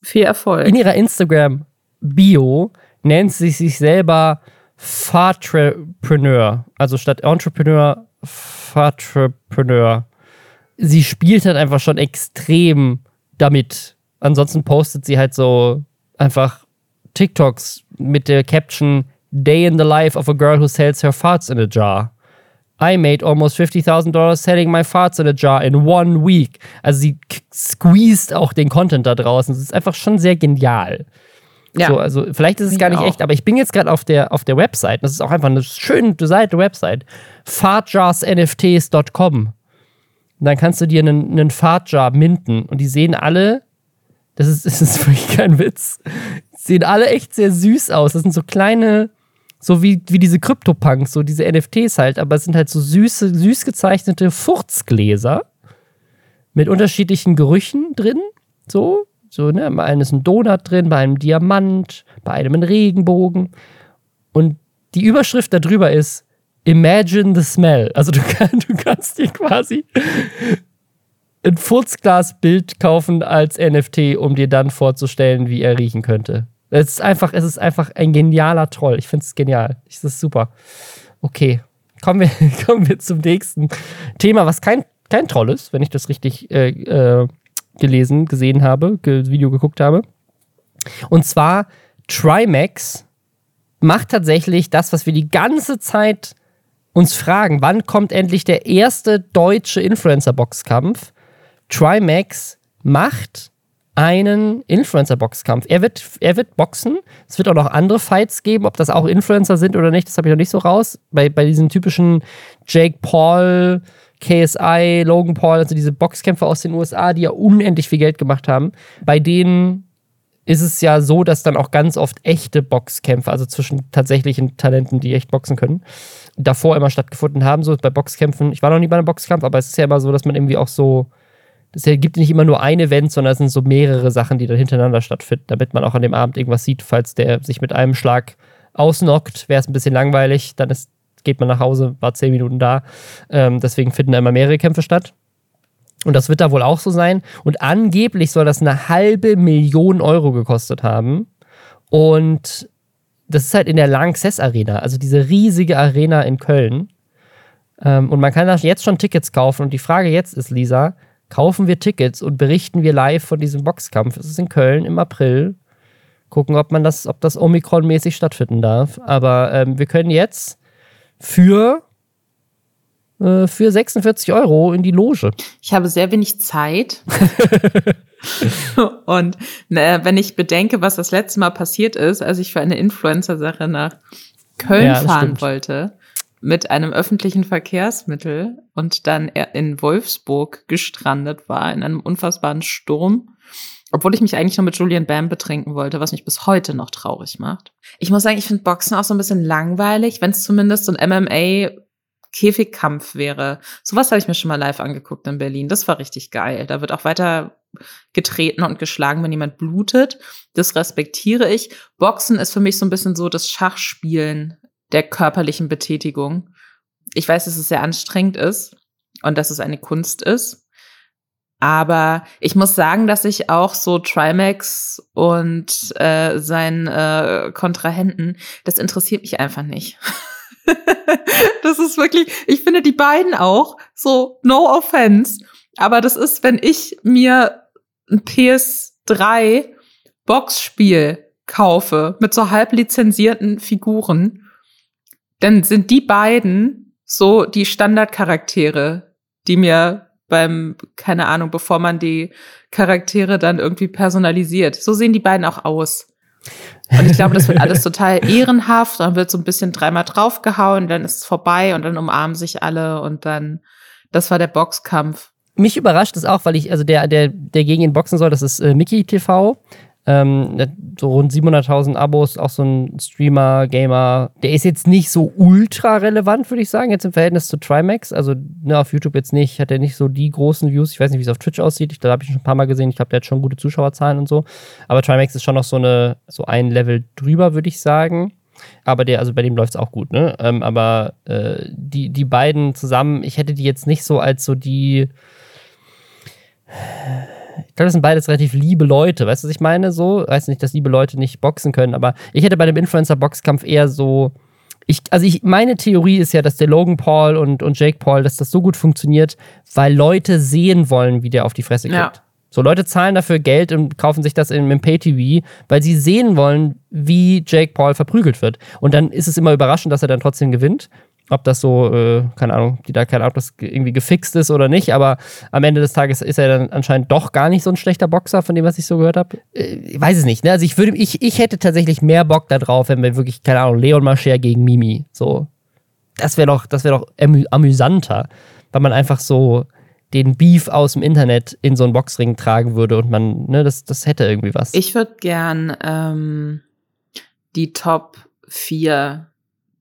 Viel Erfolg. In ihrer Instagram-Bio nennt sie sich selber Fatrepreneur. Also statt Entrepreneur, Fatrepreneur sie spielt halt einfach schon extrem damit. Ansonsten postet sie halt so einfach TikToks mit der Caption Day in the Life of a Girl Who Sells Her Farts in a Jar. I made almost $50,000 selling my farts in a jar in one week. Also sie squeezed auch den Content da draußen. Es ist einfach schon sehr genial. Ja. So, also vielleicht ist es gar nicht auch. echt, aber ich bin jetzt gerade auf der, auf der Website. Das ist auch einfach eine schöne Seite, Website. Fartjarsnfts.com. Und dann kannst du dir einen, einen Fartjar minten und die sehen alle, das ist, das ist wirklich kein Witz, sehen alle echt sehr süß aus. Das sind so kleine, so wie, wie diese Krypto-Punks, so diese NFTs halt, aber es sind halt so süße, süß gezeichnete Furzgläser mit unterschiedlichen Gerüchen drin. So, so, ne? Bei einem ist ein Donut drin, bei einem Diamant, bei einem ein Regenbogen. Und die Überschrift darüber ist Imagine the Smell. Also du, du kannst dir quasi ein Furzglasbild kaufen als NFT, um dir dann vorzustellen, wie er riechen könnte. Es ist einfach, es ist einfach ein genialer Troll. Ich finde es genial. Es ist super. Okay. Kommen wir, kommen wir zum nächsten Thema, was kein, kein Troll ist, wenn ich das richtig äh, äh, gelesen, gesehen habe, ge Video geguckt habe. Und zwar Trimax macht tatsächlich das, was wir die ganze Zeit uns fragen. Wann kommt endlich der erste deutsche Influencer-Boxkampf? Trimax macht einen Influencer-Boxkampf. Er wird, er wird boxen. Es wird auch noch andere Fights geben. Ob das auch Influencer sind oder nicht, das habe ich noch nicht so raus. Bei, bei diesen typischen Jake Paul, KSI, Logan Paul, also diese Boxkämpfer aus den USA, die ja unendlich viel Geld gemacht haben, bei denen ist es ja so, dass dann auch ganz oft echte Boxkämpfe, also zwischen tatsächlichen Talenten, die echt boxen können, davor immer stattgefunden haben. So bei Boxkämpfen, ich war noch nie bei einem Boxkampf, aber es ist ja immer so, dass man irgendwie auch so, es gibt nicht immer nur ein Event, sondern es sind so mehrere Sachen, die dann hintereinander stattfinden, damit man auch an dem Abend irgendwas sieht, falls der sich mit einem Schlag ausnockt, wäre es ein bisschen langweilig, dann ist geht man nach Hause, war zehn Minuten da. Ähm, deswegen finden da immer mehrere Kämpfe statt. Und das wird da wohl auch so sein. Und angeblich soll das eine halbe Million Euro gekostet haben. Und das ist halt in der Lanxess Arena, also diese riesige Arena in Köln. Ähm, und man kann da jetzt schon Tickets kaufen. Und die Frage jetzt ist, Lisa, kaufen wir Tickets und berichten wir live von diesem Boxkampf? Es ist in Köln im April. Gucken, ob man das, ob das Omikron-mäßig stattfinden darf. Aber ähm, wir können jetzt für, äh, für 46 Euro in die Loge. Ich habe sehr wenig Zeit. Und äh, wenn ich bedenke, was das letzte Mal passiert ist, als ich für eine Influencer-Sache nach Köln ja, fahren stimmt. wollte, mit einem öffentlichen Verkehrsmittel und dann in Wolfsburg gestrandet war, in einem unfassbaren Sturm. Obwohl ich mich eigentlich nur mit Julian Bam betrinken wollte, was mich bis heute noch traurig macht. Ich muss sagen, ich finde Boxen auch so ein bisschen langweilig, wenn es zumindest so ein MMA Käfigkampf wäre. Sowas habe ich mir schon mal live angeguckt in Berlin. Das war richtig geil. Da wird auch weiter getreten und geschlagen, wenn jemand blutet. Das respektiere ich. Boxen ist für mich so ein bisschen so das Schachspielen der körperlichen Betätigung. Ich weiß, dass es sehr anstrengend ist und dass es eine Kunst ist. Aber ich muss sagen, dass ich auch so Trimax und äh, seinen äh, Kontrahenten, das interessiert mich einfach nicht. das ist wirklich, ich finde die beiden auch so, no offense. Aber das ist, wenn ich mir ein PS3 Boxspiel kaufe mit so halb lizenzierten Figuren, dann sind die beiden so die Standardcharaktere, die mir beim, keine Ahnung, bevor man die Charaktere dann irgendwie personalisiert. So sehen die beiden auch aus. Und ich glaube, das wird alles total ehrenhaft. Dann wird so ein bisschen dreimal draufgehauen, dann ist es vorbei und dann umarmen sich alle und dann, das war der Boxkampf. Mich überrascht es auch, weil ich, also der, der, der gegen ihn boxen soll, das ist äh, Mickey TV. Ähm, so rund 700.000 Abos, auch so ein Streamer, Gamer. Der ist jetzt nicht so ultra relevant, würde ich sagen, jetzt im Verhältnis zu Trimax. Also ne, auf YouTube jetzt nicht, hat er nicht so die großen Views. Ich weiß nicht, wie es auf Twitch aussieht. Ich, da habe ich schon ein paar Mal gesehen. Ich glaube, der hat schon gute Zuschauerzahlen und so. Aber Trimax ist schon noch so, eine, so ein Level drüber, würde ich sagen. Aber der, also bei dem läuft es auch gut, ne? Ähm, aber äh, die, die beiden zusammen, ich hätte die jetzt nicht so als so die ich glaube, das sind beides relativ liebe Leute. Weißt du, was ich meine? So, weiß nicht, dass liebe Leute nicht boxen können, aber ich hätte bei dem Influencer-Boxkampf eher so. Ich, also ich, meine Theorie ist ja, dass der Logan Paul und, und Jake Paul, dass das so gut funktioniert, weil Leute sehen wollen, wie der auf die Fresse kriegt. Ja. So, Leute zahlen dafür Geld und kaufen sich das im, im Pay-TV, weil sie sehen wollen, wie Jake Paul verprügelt wird. Und dann ist es immer überraschend, dass er dann trotzdem gewinnt. Ob das so, äh, keine Ahnung, die da keine Ahnung, ob das irgendwie gefixt ist oder nicht, aber am Ende des Tages ist er dann anscheinend doch gar nicht so ein schlechter Boxer, von dem, was ich so gehört habe. Äh, ich weiß es nicht, ne? Also ich würde, ich, ich hätte tatsächlich mehr Bock darauf, wenn wir wirklich, keine Ahnung, Leon Mascher gegen Mimi. So. Das wäre doch, das wäre doch amü amüsanter, weil man einfach so den Beef aus dem Internet in so einen Boxring tragen würde und man, ne, das, das hätte irgendwie was. Ich würde gern ähm, die Top 4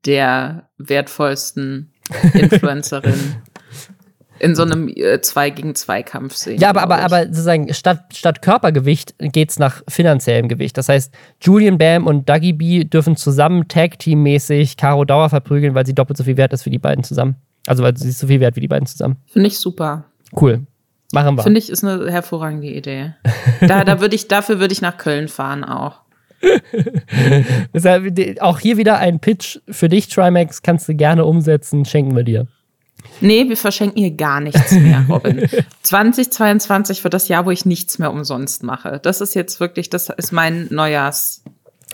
der wertvollsten Influencerin in so einem äh, 2 gegen 2 Kampf sehen. Ja, aber, aber, aber sozusagen statt, statt Körpergewicht geht es nach finanziellem Gewicht. Das heißt, Julian Bam und Dougie B dürfen zusammen Tag-Team-mäßig Caro Dauer verprügeln, weil sie doppelt so viel wert ist wie die beiden zusammen. Also weil sie ist so viel wert wie die beiden zusammen. Finde ich super. Cool. Machen wir. Finde ich, ist eine hervorragende Idee. da, da würde ich, dafür würde ich nach Köln fahren auch. auch hier wieder ein Pitch für dich, Trimax, kannst du gerne umsetzen, schenken wir dir. Nee, wir verschenken hier gar nichts mehr, Robin. 2022 wird das Jahr, wo ich nichts mehr umsonst mache. Das ist jetzt wirklich, das ist mein Neujahrs.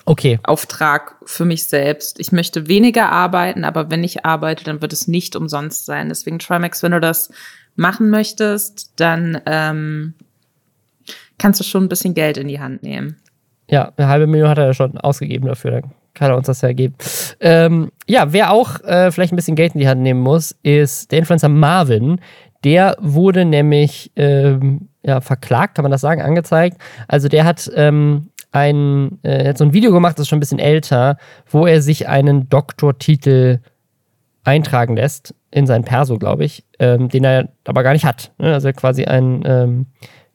Okay. Auftrag für mich selbst. Ich möchte weniger arbeiten, aber wenn ich arbeite, dann wird es nicht umsonst sein. Deswegen, Trimax, wenn du das machen möchtest, dann ähm, kannst du schon ein bisschen Geld in die Hand nehmen. Ja, eine halbe Million hat er ja schon ausgegeben dafür, dann kann er uns das ja geben. Ähm, ja, wer auch äh, vielleicht ein bisschen Geld in die Hand nehmen muss, ist der Influencer Marvin. Der wurde nämlich ähm, ja, verklagt, kann man das sagen, angezeigt. Also der hat ähm, ein, äh, hat so ein Video gemacht, das ist schon ein bisschen älter, wo er sich einen Doktortitel eintragen lässt in sein Perso, glaube ich, ähm, den er aber gar nicht hat. Ne? Also quasi ein, ähm,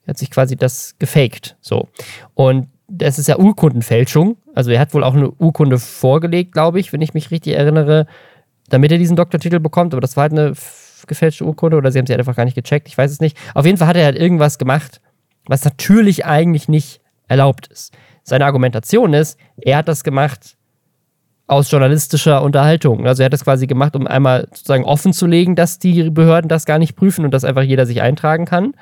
er hat sich quasi das gefaked. So. Und das ist ja Urkundenfälschung. Also er hat wohl auch eine Urkunde vorgelegt, glaube ich, wenn ich mich richtig erinnere, damit er diesen Doktortitel bekommt. Aber das war halt eine gefälschte Urkunde oder sie haben sie einfach gar nicht gecheckt. Ich weiß es nicht. Auf jeden Fall hat er halt irgendwas gemacht, was natürlich eigentlich nicht erlaubt ist. Seine Argumentation ist, er hat das gemacht aus journalistischer Unterhaltung. Also er hat das quasi gemacht, um einmal sozusagen offen zu legen, dass die Behörden das gar nicht prüfen und dass einfach jeder sich eintragen kann.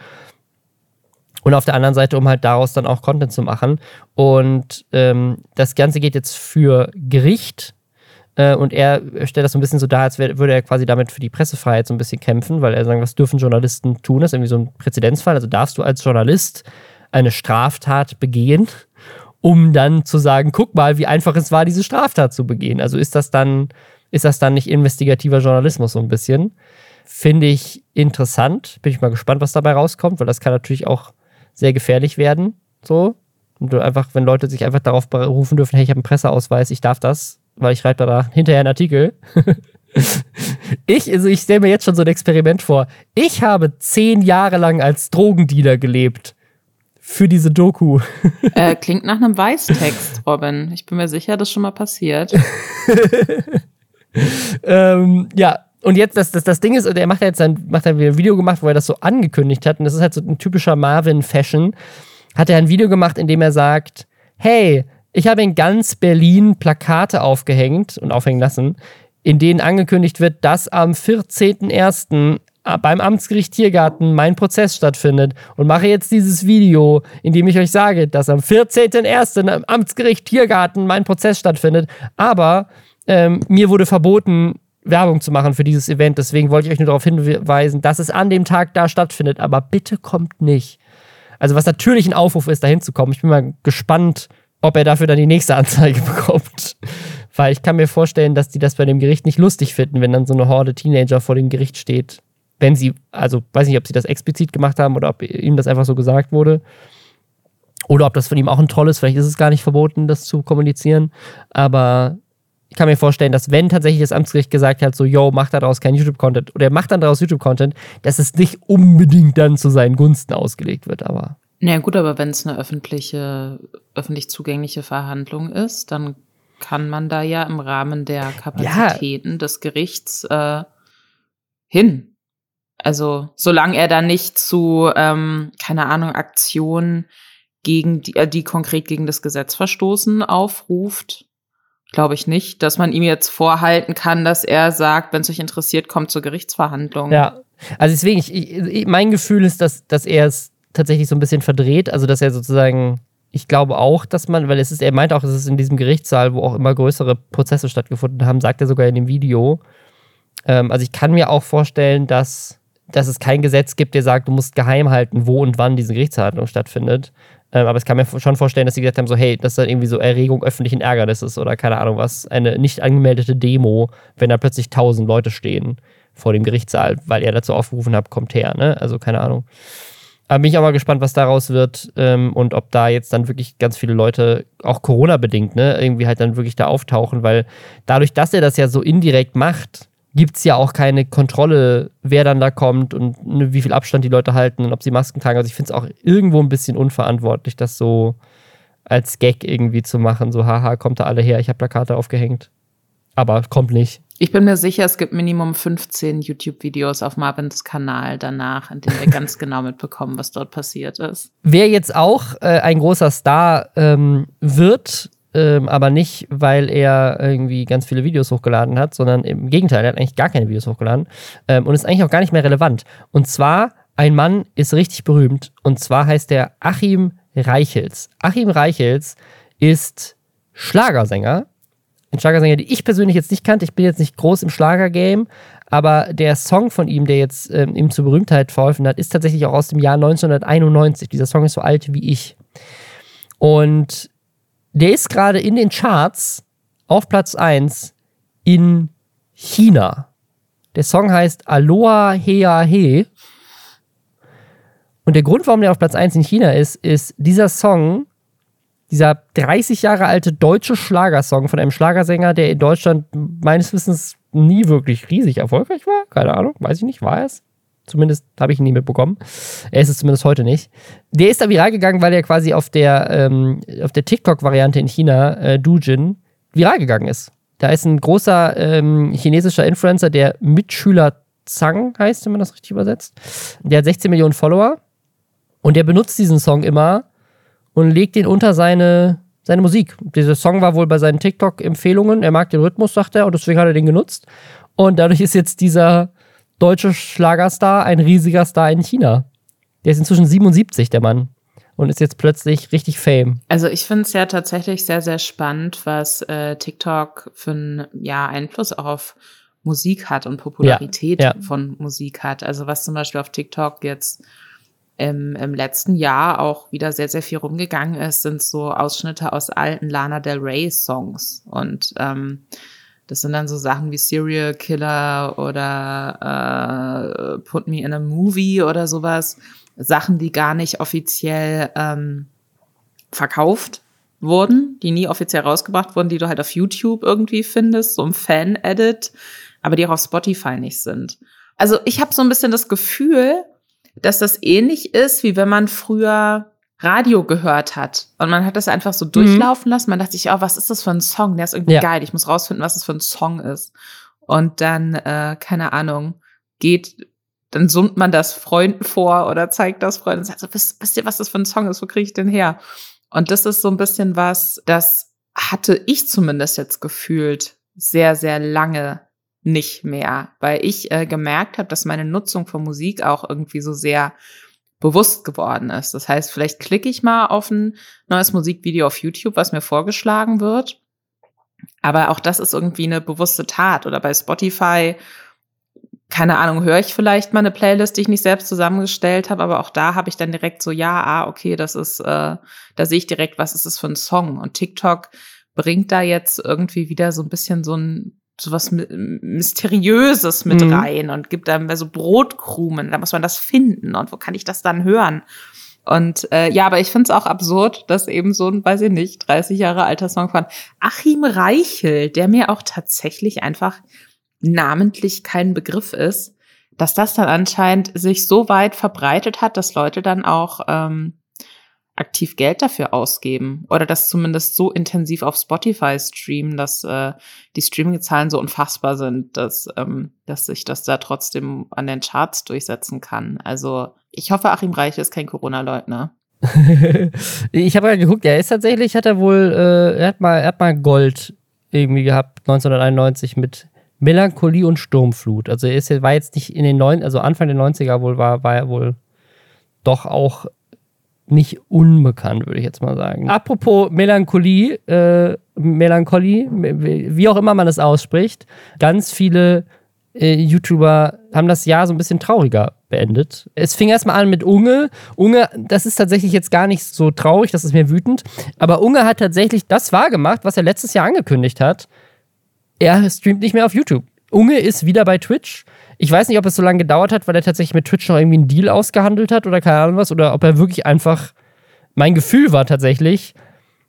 Und auf der anderen Seite, um halt daraus dann auch Content zu machen. Und ähm, das Ganze geht jetzt für Gericht. Äh, und er stellt das so ein bisschen so dar, als würde er quasi damit für die Pressefreiheit so ein bisschen kämpfen, weil er sagt, was dürfen Journalisten tun? Das ist irgendwie so ein Präzedenzfall. Also darfst du als Journalist eine Straftat begehen, um dann zu sagen, guck mal, wie einfach es war, diese Straftat zu begehen. Also ist das dann, ist das dann nicht investigativer Journalismus so ein bisschen? Finde ich interessant. Bin ich mal gespannt, was dabei rauskommt, weil das kann natürlich auch sehr gefährlich werden. So. Und du einfach, wenn Leute sich einfach darauf berufen dürfen, hey, ich habe einen Presseausweis, ich darf das, weil ich schreibe da hinterher einen Artikel. ich, also ich stelle mir jetzt schon so ein Experiment vor. Ich habe zehn Jahre lang als Drogendealer gelebt. Für diese Doku. Äh, klingt nach einem Weißtext, Robin. Ich bin mir sicher, das ist schon mal passiert. ähm, ja, und jetzt, das, das, das Ding ist, er macht ja jetzt ein, macht er ein Video gemacht, wo er das so angekündigt hat. Und das ist halt so ein typischer Marvin-Fashion. Hat er ein Video gemacht, in dem er sagt: Hey, ich habe in ganz Berlin Plakate aufgehängt und aufhängen lassen, in denen angekündigt wird, dass am 14.01. beim Amtsgericht Tiergarten mein Prozess stattfindet. Und mache jetzt dieses Video, in dem ich euch sage, dass am 14.01. am Amtsgericht Tiergarten mein Prozess stattfindet. Aber ähm, mir wurde verboten, Werbung zu machen für dieses Event. Deswegen wollte ich euch nur darauf hinweisen, dass es an dem Tag da stattfindet. Aber bitte kommt nicht. Also, was natürlich ein Aufruf ist, da hinzukommen. Ich bin mal gespannt, ob er dafür dann die nächste Anzeige bekommt. Weil ich kann mir vorstellen, dass die das bei dem Gericht nicht lustig finden, wenn dann so eine Horde Teenager vor dem Gericht steht. Wenn sie, also weiß nicht, ob sie das explizit gemacht haben oder ob ihm das einfach so gesagt wurde. Oder ob das von ihm auch ein Troll ist. Vielleicht ist es gar nicht verboten, das zu kommunizieren. Aber ich kann mir vorstellen, dass wenn tatsächlich das Amtsgericht gesagt hat, so, yo, mach daraus kein YouTube-Content oder er macht dann daraus YouTube-Content, dass es nicht unbedingt dann zu seinen Gunsten ausgelegt wird, aber. Naja, gut, aber wenn es eine öffentliche, öffentlich zugängliche Verhandlung ist, dann kann man da ja im Rahmen der Kapazitäten ja. des Gerichts äh, hin. Also, solange er da nicht zu, ähm, keine Ahnung, Aktionen gegen die, äh, die konkret gegen das Gesetz verstoßen, aufruft, glaube ich nicht, dass man ihm jetzt vorhalten kann, dass er sagt, wenn es euch interessiert, kommt zur Gerichtsverhandlung. Ja, also deswegen, ich, ich, mein Gefühl ist, dass, dass er es tatsächlich so ein bisschen verdreht, also dass er sozusagen, ich glaube auch, dass man, weil es ist, er meint auch, es ist in diesem Gerichtssaal, wo auch immer größere Prozesse stattgefunden haben, sagt er sogar in dem Video. Ähm, also ich kann mir auch vorstellen, dass, dass es kein Gesetz gibt, der sagt, du musst geheim halten, wo und wann diese Gerichtsverhandlung stattfindet. Ähm, aber ich kann mir schon vorstellen, dass sie gesagt haben, so, hey, das ist dann irgendwie so Erregung öffentlichen Ärgernisses oder keine Ahnung was, eine nicht angemeldete Demo, wenn da plötzlich tausend Leute stehen vor dem Gerichtssaal, weil er dazu aufgerufen hat, kommt her, ne? Also keine Ahnung. Aber bin ich auch mal gespannt, was daraus wird ähm, und ob da jetzt dann wirklich ganz viele Leute, auch Corona-bedingt, ne, irgendwie halt dann wirklich da auftauchen, weil dadurch, dass er das ja so indirekt macht, gibt es ja auch keine Kontrolle, wer dann da kommt und ne, wie viel Abstand die Leute halten und ob sie Masken tragen. Also ich finde es auch irgendwo ein bisschen unverantwortlich, das so als Gag irgendwie zu machen. So, haha, kommt da alle her, ich habe Plakate aufgehängt. Aber kommt nicht. Ich bin mir sicher, es gibt Minimum 15 YouTube-Videos auf Marvins Kanal danach, in denen wir ganz genau mitbekommen, was dort passiert ist. Wer jetzt auch äh, ein großer Star ähm, wird, ähm, aber nicht, weil er irgendwie ganz viele Videos hochgeladen hat, sondern im Gegenteil, er hat eigentlich gar keine Videos hochgeladen ähm, und ist eigentlich auch gar nicht mehr relevant. Und zwar, ein Mann ist richtig berühmt und zwar heißt er Achim Reichels. Achim Reichels ist Schlagersänger ein Schlagersänger, den ich persönlich jetzt nicht kannte. Ich bin jetzt nicht groß im Schlagergame, aber der Song von ihm, der jetzt ähm, ihm zur Berühmtheit verholfen hat, ist tatsächlich auch aus dem Jahr 1991. Dieser Song ist so alt wie ich. Und der ist gerade in den Charts auf Platz 1 in China. Der Song heißt Aloha Hea He. Und der Grund, warum der auf Platz 1 in China ist, ist, dieser Song dieser 30 Jahre alte deutsche Schlagersong von einem Schlagersänger, der in Deutschland meines Wissens nie wirklich riesig erfolgreich war. Keine Ahnung, weiß ich nicht, war es? Zumindest habe ich ihn nie mitbekommen. Er ist es zumindest heute nicht. Der ist da viral gegangen, weil er quasi auf der, ähm, der TikTok-Variante in China, äh, Dujin, viral gegangen ist. Da ist ein großer ähm, chinesischer Influencer, der Mitschüler Zhang heißt, wenn man das richtig übersetzt. Der hat 16 Millionen Follower und der benutzt diesen Song immer, und legt ihn unter seine, seine Musik. Dieser Song war wohl bei seinen TikTok-Empfehlungen. Er mag den Rhythmus, sagt er, und deswegen hat er den genutzt. Und dadurch ist jetzt dieser deutsche Schlagerstar ein riesiger Star in China. Der ist inzwischen 77, der Mann. Und ist jetzt plötzlich richtig Fame. Also ich finde es ja tatsächlich sehr, sehr spannend, was äh, TikTok für einen ja, Einfluss auch auf Musik hat und Popularität ja, ja. von Musik hat. Also was zum Beispiel auf TikTok jetzt im, im letzten Jahr auch wieder sehr, sehr viel rumgegangen ist, sind so Ausschnitte aus alten Lana Del Rey Songs. Und ähm, das sind dann so Sachen wie Serial Killer oder äh, Put Me in a Movie oder sowas. Sachen, die gar nicht offiziell ähm, verkauft wurden, die nie offiziell rausgebracht wurden, die du halt auf YouTube irgendwie findest, so ein Fan-Edit, aber die auch auf Spotify nicht sind. Also ich habe so ein bisschen das Gefühl, dass das ähnlich ist, wie wenn man früher Radio gehört hat und man hat das einfach so durchlaufen mhm. lassen. Man dachte sich, oh, was ist das für ein Song? Der ist irgendwie ja. geil. Ich muss rausfinden, was das für ein Song ist. Und dann, äh, keine Ahnung, geht, dann summt man das Freunden vor oder zeigt das Freunden und sagt so, wisst, wisst ihr, was das für ein Song ist? Wo kriege ich den her? Und das ist so ein bisschen was, das hatte ich zumindest jetzt gefühlt sehr, sehr lange nicht mehr, weil ich äh, gemerkt habe, dass meine Nutzung von Musik auch irgendwie so sehr bewusst geworden ist. Das heißt, vielleicht klicke ich mal auf ein neues Musikvideo auf YouTube, was mir vorgeschlagen wird. Aber auch das ist irgendwie eine bewusste Tat. Oder bei Spotify, keine Ahnung, höre ich vielleicht mal eine Playlist, die ich nicht selbst zusammengestellt habe, aber auch da habe ich dann direkt so, ja, ah, okay, das ist, äh, da sehe ich direkt, was ist das für ein Song. Und TikTok bringt da jetzt irgendwie wieder so ein bisschen so ein so was Mysteriöses mit mhm. rein und gibt dann so Brotkrumen. Da muss man das finden und wo kann ich das dann hören? Und äh, ja, aber ich finde es auch absurd, dass eben so ein, weiß ich nicht, 30 Jahre alter Song von Achim Reichel, der mir auch tatsächlich einfach namentlich kein Begriff ist, dass das dann anscheinend sich so weit verbreitet hat, dass Leute dann auch ähm, aktiv Geld dafür ausgeben oder das zumindest so intensiv auf Spotify streamen, dass äh, die Streaming-Zahlen so unfassbar sind, dass, ähm, dass sich das da trotzdem an den Charts durchsetzen kann. Also ich hoffe, Achim Reich ist kein Corona-Leugner. ich habe ja geguckt, er ist tatsächlich, hat er wohl, äh, er hat mal, er hat mal Gold irgendwie gehabt, 1991 mit Melancholie und Sturmflut. Also er ist, war jetzt nicht in den neun, also Anfang der 90er wohl, war, war er wohl doch auch nicht unbekannt, würde ich jetzt mal sagen. Apropos Melancholie, äh, Melancholie, wie auch immer man es ausspricht, ganz viele äh, YouTuber haben das Jahr so ein bisschen trauriger beendet. Es fing erstmal an mit Unge. Unge, das ist tatsächlich jetzt gar nicht so traurig, das ist mir wütend. Aber Unge hat tatsächlich das wahrgemacht, was er letztes Jahr angekündigt hat. Er streamt nicht mehr auf YouTube. Unge ist wieder bei Twitch. Ich weiß nicht, ob es so lange gedauert hat, weil er tatsächlich mit Twitch noch irgendwie einen Deal ausgehandelt hat oder keine Ahnung was, oder ob er wirklich einfach. Mein Gefühl war tatsächlich,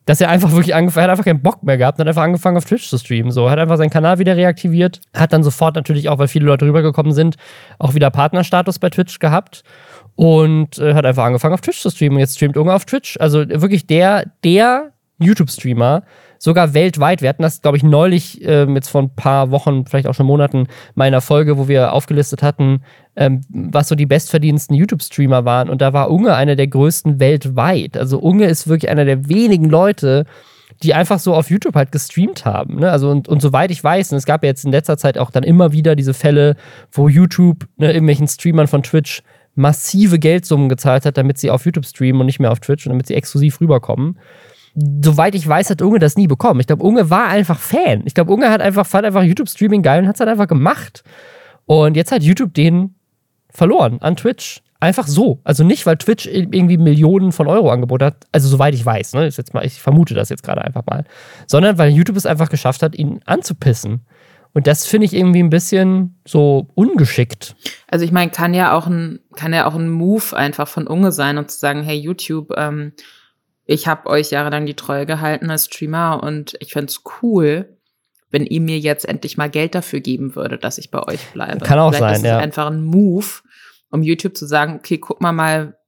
dass er einfach wirklich angefangen hat, einfach keinen Bock mehr gehabt und hat einfach angefangen auf Twitch zu streamen. So, hat einfach seinen Kanal wieder reaktiviert, hat dann sofort natürlich auch, weil viele Leute rübergekommen sind, auch wieder Partnerstatus bei Twitch gehabt und äh, hat einfach angefangen auf Twitch zu streamen. Jetzt streamt Unge auf Twitch. Also wirklich der, der YouTube-Streamer, sogar weltweit. Wir hatten das, glaube ich, neulich, äh, jetzt vor ein paar Wochen, vielleicht auch schon Monaten, meiner Folge, wo wir aufgelistet hatten, ähm, was so die bestverdiensten YouTube-Streamer waren. Und da war Unge einer der größten weltweit. Also Unge ist wirklich einer der wenigen Leute, die einfach so auf YouTube halt gestreamt haben. Ne? Also und, und soweit ich weiß, und es gab ja jetzt in letzter Zeit auch dann immer wieder diese Fälle, wo YouTube ne, irgendwelchen Streamern von Twitch massive Geldsummen gezahlt hat, damit sie auf YouTube streamen und nicht mehr auf Twitch und damit sie exklusiv rüberkommen soweit ich weiß, hat Unge das nie bekommen. Ich glaube, Unge war einfach Fan. Ich glaube, Unge hat einfach, fand einfach YouTube-Streaming geil und hat es halt einfach gemacht. Und jetzt hat YouTube den verloren an Twitch. Einfach so. Also nicht, weil Twitch irgendwie Millionen von Euro angeboten hat. Also soweit ich weiß, ne? Jetzt mal, ich vermute das jetzt gerade einfach mal. Sondern weil YouTube es einfach geschafft hat, ihn anzupissen. Und das finde ich irgendwie ein bisschen so ungeschickt. Also ich meine, kann ja auch ein, kann ja auch ein Move einfach von Unge sein und zu sagen, hey YouTube, ähm, ich habe euch jahrelang die Treue gehalten als Streamer und ich fände es cool, wenn ihr mir jetzt endlich mal Geld dafür geben würdet, dass ich bei euch bleibe. Kann auch Vielleicht sein, ist ja. einfach ein Move, um YouTube zu sagen, okay, guck mal mal,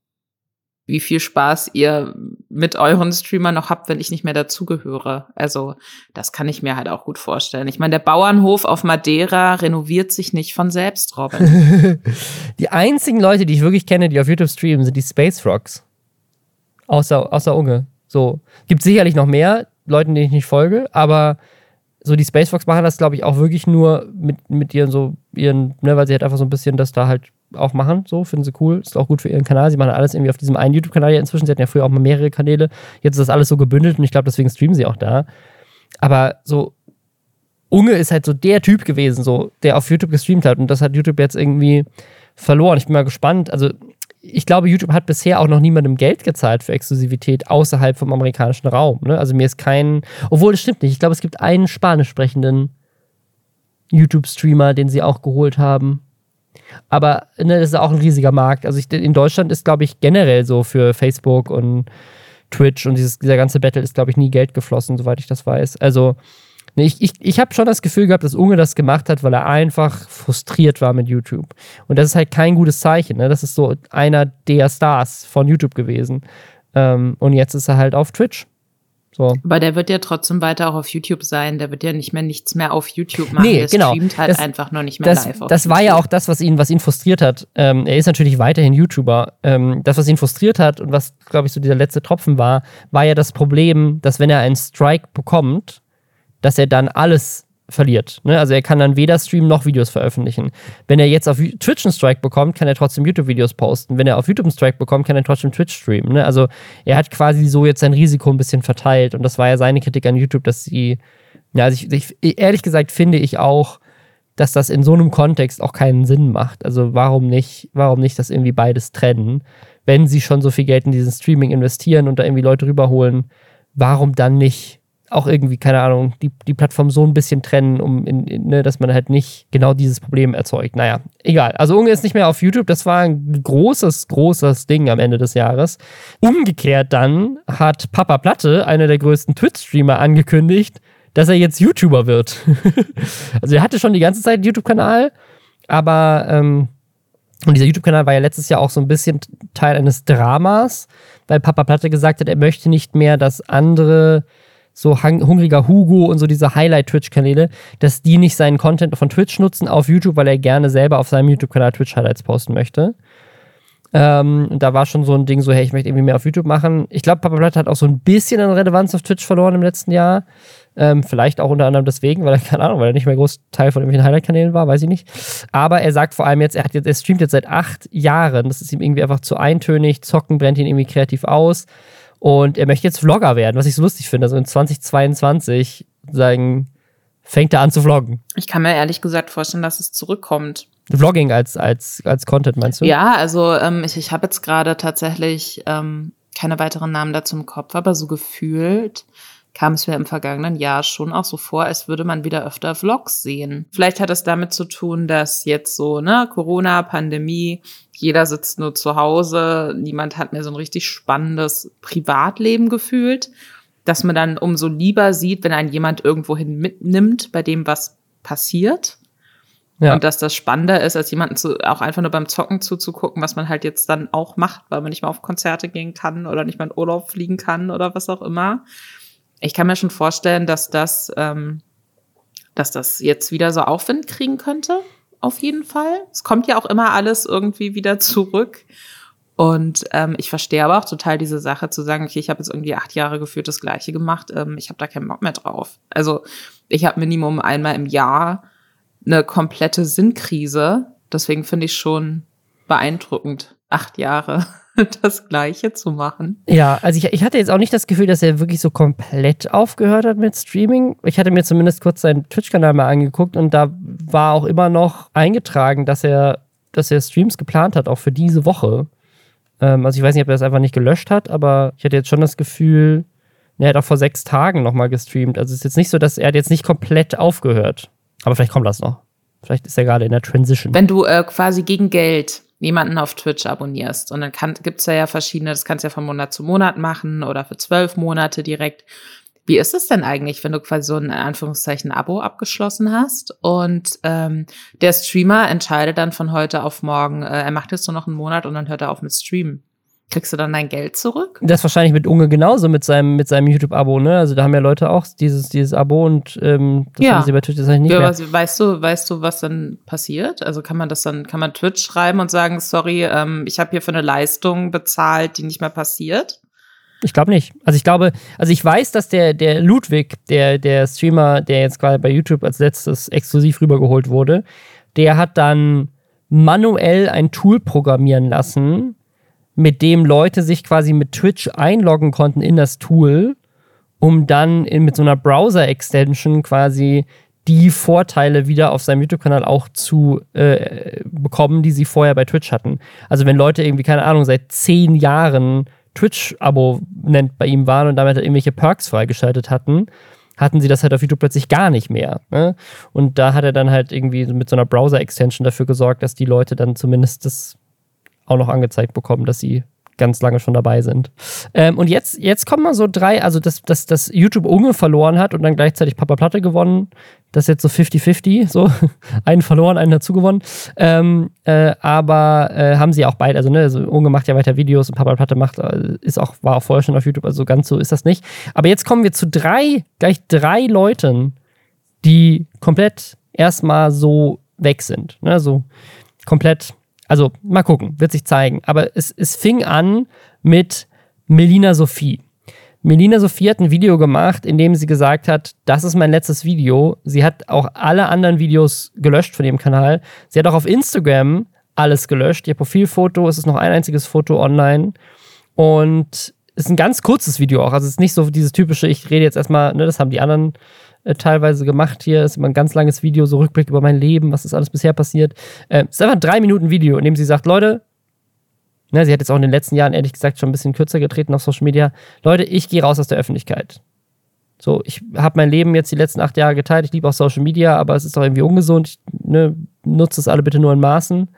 wie viel Spaß ihr mit euren Streamern noch habt, wenn ich nicht mehr dazugehöre. Also, das kann ich mir halt auch gut vorstellen. Ich meine, der Bauernhof auf Madeira renoviert sich nicht von selbst, Robin. die einzigen Leute, die ich wirklich kenne, die auf YouTube streamen, sind die Space Frogs. Außer, außer Unge. So. Gibt sicherlich noch mehr Leuten, denen ich nicht folge, aber so die Spacefox machen das, glaube ich, auch wirklich nur mit, mit ihren so, ihren, ne, weil sie halt einfach so ein bisschen das da halt auch machen, so, finden sie cool, ist auch gut für ihren Kanal. Sie machen alles irgendwie auf diesem einen YouTube-Kanal ja inzwischen. Sie hatten ja früher auch mal mehrere Kanäle. Jetzt ist das alles so gebündelt und ich glaube, deswegen streamen sie auch da. Aber so, Unge ist halt so der Typ gewesen, so, der auf YouTube gestreamt hat und das hat YouTube jetzt irgendwie verloren. Ich bin mal gespannt. Also, ich glaube, YouTube hat bisher auch noch niemandem Geld gezahlt für Exklusivität außerhalb vom amerikanischen Raum. Ne? Also mir ist kein, obwohl das stimmt nicht. Ich glaube, es gibt einen spanisch sprechenden YouTube-Streamer, den sie auch geholt haben. Aber ne, das ist auch ein riesiger Markt. Also ich, in Deutschland ist, glaube ich, generell so für Facebook und Twitch und dieses, dieser ganze Battle ist, glaube ich, nie Geld geflossen, soweit ich das weiß. Also Nee, ich, ich, ich habe schon das Gefühl gehabt, dass Unge das gemacht hat, weil er einfach frustriert war mit YouTube. Und das ist halt kein gutes Zeichen. Ne? Das ist so einer der Stars von YouTube gewesen. Ähm, und jetzt ist er halt auf Twitch. So. Aber der wird ja trotzdem weiter auch auf YouTube sein. Der wird ja nicht mehr nichts mehr auf YouTube machen. Nee, der genau. streamt halt das, einfach nur nicht mehr das, live auf Das YouTube. war ja auch das, was ihn, was ihn frustriert hat. Ähm, er ist natürlich weiterhin YouTuber. Ähm, das, was ihn frustriert hat und was, glaube ich, so dieser letzte Tropfen war, war ja das Problem, dass wenn er einen Strike bekommt, dass er dann alles verliert. Ne? Also er kann dann weder streamen noch Videos veröffentlichen. Wenn er jetzt auf Twitch einen Strike bekommt, kann er trotzdem YouTube-Videos posten. Wenn er auf YouTube einen Strike bekommt, kann er trotzdem Twitch streamen. Ne? Also er hat quasi so jetzt sein Risiko ein bisschen verteilt. Und das war ja seine Kritik an YouTube, dass sie, ja, also ich, ich, ehrlich gesagt finde ich auch, dass das in so einem Kontext auch keinen Sinn macht. Also warum nicht, warum nicht das irgendwie beides trennen? Wenn sie schon so viel Geld in diesen Streaming investieren und da irgendwie Leute rüberholen, warum dann nicht auch irgendwie, keine Ahnung, die, die Plattform so ein bisschen trennen, um in, in, ne, dass man halt nicht genau dieses Problem erzeugt. Naja, egal. Also Unge ist nicht mehr auf YouTube. Das war ein großes, großes Ding am Ende des Jahres. Umgekehrt dann hat Papa Platte, einer der größten Twitch-Streamer, angekündigt, dass er jetzt YouTuber wird. also er hatte schon die ganze Zeit einen YouTube-Kanal, aber ähm, und dieser YouTube-Kanal war ja letztes Jahr auch so ein bisschen Teil eines Dramas, weil Papa Platte gesagt hat, er möchte nicht mehr, dass andere so hungriger Hugo und so diese Highlight-Twitch-Kanäle, dass die nicht seinen Content von Twitch nutzen auf YouTube, weil er gerne selber auf seinem YouTube-Kanal Twitch-Highlights posten möchte. Ähm, da war schon so ein Ding, so, hey, ich möchte irgendwie mehr auf YouTube machen. Ich glaube, Papa Blatt hat auch so ein bisschen an Relevanz auf Twitch verloren im letzten Jahr. Ähm, vielleicht auch unter anderem deswegen, weil er, keine Ahnung, weil er nicht mehr groß Teil von irgendwelchen Highlight-Kanälen war, weiß ich nicht. Aber er sagt vor allem jetzt, er, hat jetzt, er streamt jetzt seit acht Jahren. Das ist ihm irgendwie einfach zu eintönig. Zocken brennt ihn irgendwie kreativ aus. Und er möchte jetzt Vlogger werden, was ich so lustig finde. Also in 2022 sagen, fängt er an zu vloggen. Ich kann mir ehrlich gesagt vorstellen, dass es zurückkommt. Vlogging als, als, als Content, meinst du? Ja, also ähm, ich, ich habe jetzt gerade tatsächlich ähm, keine weiteren Namen dazu im Kopf, aber so gefühlt kam es mir im vergangenen Jahr schon auch so vor, als würde man wieder öfter Vlogs sehen. Vielleicht hat es damit zu tun, dass jetzt so, ne, Corona, Pandemie, jeder sitzt nur zu Hause, niemand hat mehr so ein richtig spannendes Privatleben gefühlt, dass man dann umso lieber sieht, wenn ein jemand irgendwohin mitnimmt, bei dem was passiert. Ja. Und dass das spannender ist, als jemanden zu, auch einfach nur beim Zocken zuzugucken, was man halt jetzt dann auch macht, weil man nicht mal auf Konzerte gehen kann oder nicht mal in Urlaub fliegen kann oder was auch immer ich kann mir schon vorstellen, dass das, ähm, dass das jetzt wieder so Aufwind kriegen könnte. Auf jeden Fall. Es kommt ja auch immer alles irgendwie wieder zurück. Und ähm, ich verstehe aber auch total diese Sache zu sagen, okay, ich habe jetzt irgendwie acht Jahre geführt das Gleiche gemacht, ähm, ich habe da keinen Bock mehr drauf. Also ich habe Minimum einmal im Jahr eine komplette Sinnkrise. Deswegen finde ich schon beeindruckend, acht Jahre. das Gleiche zu machen. Ja, also ich, ich hatte jetzt auch nicht das Gefühl, dass er wirklich so komplett aufgehört hat mit Streaming. Ich hatte mir zumindest kurz seinen Twitch-Kanal mal angeguckt und da war auch immer noch eingetragen, dass er, dass er Streams geplant hat, auch für diese Woche. Ähm, also ich weiß nicht, ob er das einfach nicht gelöscht hat, aber ich hatte jetzt schon das Gefühl, er hat auch vor sechs Tagen nochmal gestreamt. Also es ist jetzt nicht so, dass er jetzt nicht komplett aufgehört. Aber vielleicht kommt das noch. Vielleicht ist er gerade in der Transition. Wenn du äh, quasi gegen Geld jemanden auf Twitch abonnierst. Und dann kann, gibt's da ja verschiedene, das kannst du ja von Monat zu Monat machen oder für zwölf Monate direkt. Wie ist es denn eigentlich, wenn du quasi so ein in Anführungszeichen Abo abgeschlossen hast und ähm, der Streamer entscheidet dann von heute auf morgen, äh, er macht jetzt nur noch einen Monat und dann hört er auf mit Streamen? Kriegst du dann dein Geld zurück? Das wahrscheinlich mit Unge genauso mit seinem, mit seinem YouTube-Abo, ne? Also da haben ja Leute auch dieses, dieses Abo und ähm, das ja. haben sie bei Twitch nicht ja, mehr. Weißt du, weißt du, was dann passiert? Also kann man das dann, kann man Twitch schreiben und sagen, sorry, ähm, ich habe hier für eine Leistung bezahlt, die nicht mehr passiert? Ich glaube nicht. Also ich glaube, also ich weiß, dass der, der Ludwig, der, der Streamer, der jetzt gerade bei YouTube als letztes exklusiv rübergeholt wurde, der hat dann manuell ein Tool programmieren lassen, mit dem Leute sich quasi mit Twitch einloggen konnten in das Tool, um dann in, mit so einer Browser-Extension quasi die Vorteile wieder auf seinem YouTube-Kanal auch zu äh, bekommen, die sie vorher bei Twitch hatten. Also wenn Leute irgendwie, keine Ahnung, seit zehn Jahren Twitch-Abo nennt bei ihm waren und damit halt irgendwelche Perks freigeschaltet hatten, hatten sie das halt auf YouTube plötzlich gar nicht mehr. Ne? Und da hat er dann halt irgendwie mit so einer Browser-Extension dafür gesorgt, dass die Leute dann zumindest das auch noch angezeigt bekommen, dass sie ganz lange schon dabei sind. Ähm, und jetzt, jetzt kommen mal so drei, also dass das, das YouTube Unge verloren hat und dann gleichzeitig Papa Platte gewonnen. Das ist jetzt so 50-50, so einen verloren, einen dazu gewonnen. Ähm, äh, aber äh, haben sie auch beide, also ne, also Unge macht ja weiter Videos und Papa Platte macht, äh, ist auch, war auch vorher schon auf YouTube, also ganz so ist das nicht. Aber jetzt kommen wir zu drei, gleich drei Leuten, die komplett erstmal so weg sind. Ne? So komplett also mal gucken, wird sich zeigen. Aber es, es fing an mit Melina Sophie. Melina Sophie hat ein Video gemacht, in dem sie gesagt hat, das ist mein letztes Video. Sie hat auch alle anderen Videos gelöscht von ihrem Kanal. Sie hat auch auf Instagram alles gelöscht. Ihr Profilfoto, es ist noch ein einziges Foto online. Und es ist ein ganz kurzes Video auch. Also es ist nicht so dieses typische, ich rede jetzt erstmal, ne, das haben die anderen äh, teilweise gemacht hier. Ist immer ein ganz langes Video, so Rückblick über mein Leben, was ist alles bisher passiert. Äh, ist einfach ein drei Minuten Video, in dem sie sagt, Leute, ne, sie hat jetzt auch in den letzten Jahren ehrlich gesagt schon ein bisschen kürzer getreten auf Social Media. Leute, ich gehe raus aus der Öffentlichkeit. So, ich habe mein Leben jetzt die letzten acht Jahre geteilt. Ich liebe auch Social Media, aber es ist doch irgendwie ungesund. Ich ne, nutze es alle bitte nur in Maßen.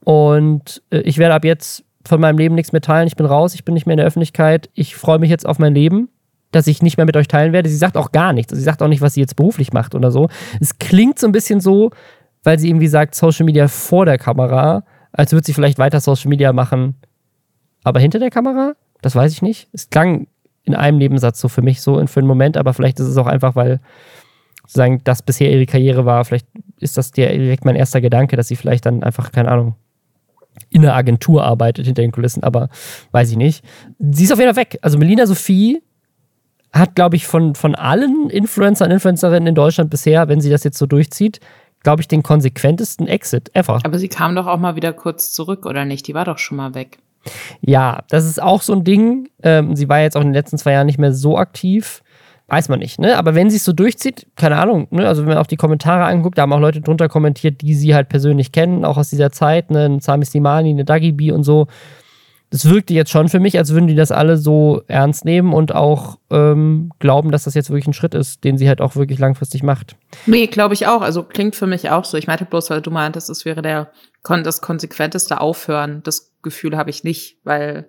Und äh, ich werde ab jetzt von meinem Leben nichts mehr teilen. Ich bin raus, ich bin nicht mehr in der Öffentlichkeit. Ich freue mich jetzt auf mein Leben das ich nicht mehr mit euch teilen werde. Sie sagt auch gar nichts. Sie sagt auch nicht, was sie jetzt beruflich macht oder so. Es klingt so ein bisschen so, weil sie irgendwie sagt, Social Media vor der Kamera, als würde sie vielleicht weiter Social Media machen, aber hinter der Kamera? Das weiß ich nicht. Es klang in einem Nebensatz so für mich so für einen Moment, aber vielleicht ist es auch einfach, weil sozusagen das bisher ihre Karriere war. Vielleicht ist das direkt mein erster Gedanke, dass sie vielleicht dann einfach, keine Ahnung, in einer Agentur arbeitet hinter den Kulissen, aber weiß ich nicht. Sie ist auf jeden Fall weg. Also Melina Sophie hat, glaube ich, von, von allen Influencern, Influencerinnen in Deutschland bisher, wenn sie das jetzt so durchzieht, glaube ich, den konsequentesten Exit ever. Aber sie kam doch auch mal wieder kurz zurück, oder nicht? Die war doch schon mal weg. Ja, das ist auch so ein Ding. Ähm, sie war jetzt auch in den letzten zwei Jahren nicht mehr so aktiv. weiß man nicht, ne? Aber wenn sie es so durchzieht, keine Ahnung, ne? Also wenn man auch die Kommentare anguckt, da haben auch Leute drunter kommentiert, die sie halt persönlich kennen, auch aus dieser Zeit, ne? Ein Sami Slimani, eine Dagi B und so. Das wirkte jetzt schon für mich, als würden die das alle so ernst nehmen und auch ähm, glauben, dass das jetzt wirklich ein Schritt ist, den sie halt auch wirklich langfristig macht. Nee, glaube ich auch. Also klingt für mich auch so. Ich meinte bloß, weil du meintest, es wäre der das konsequenteste Aufhören. Das Gefühl habe ich nicht, weil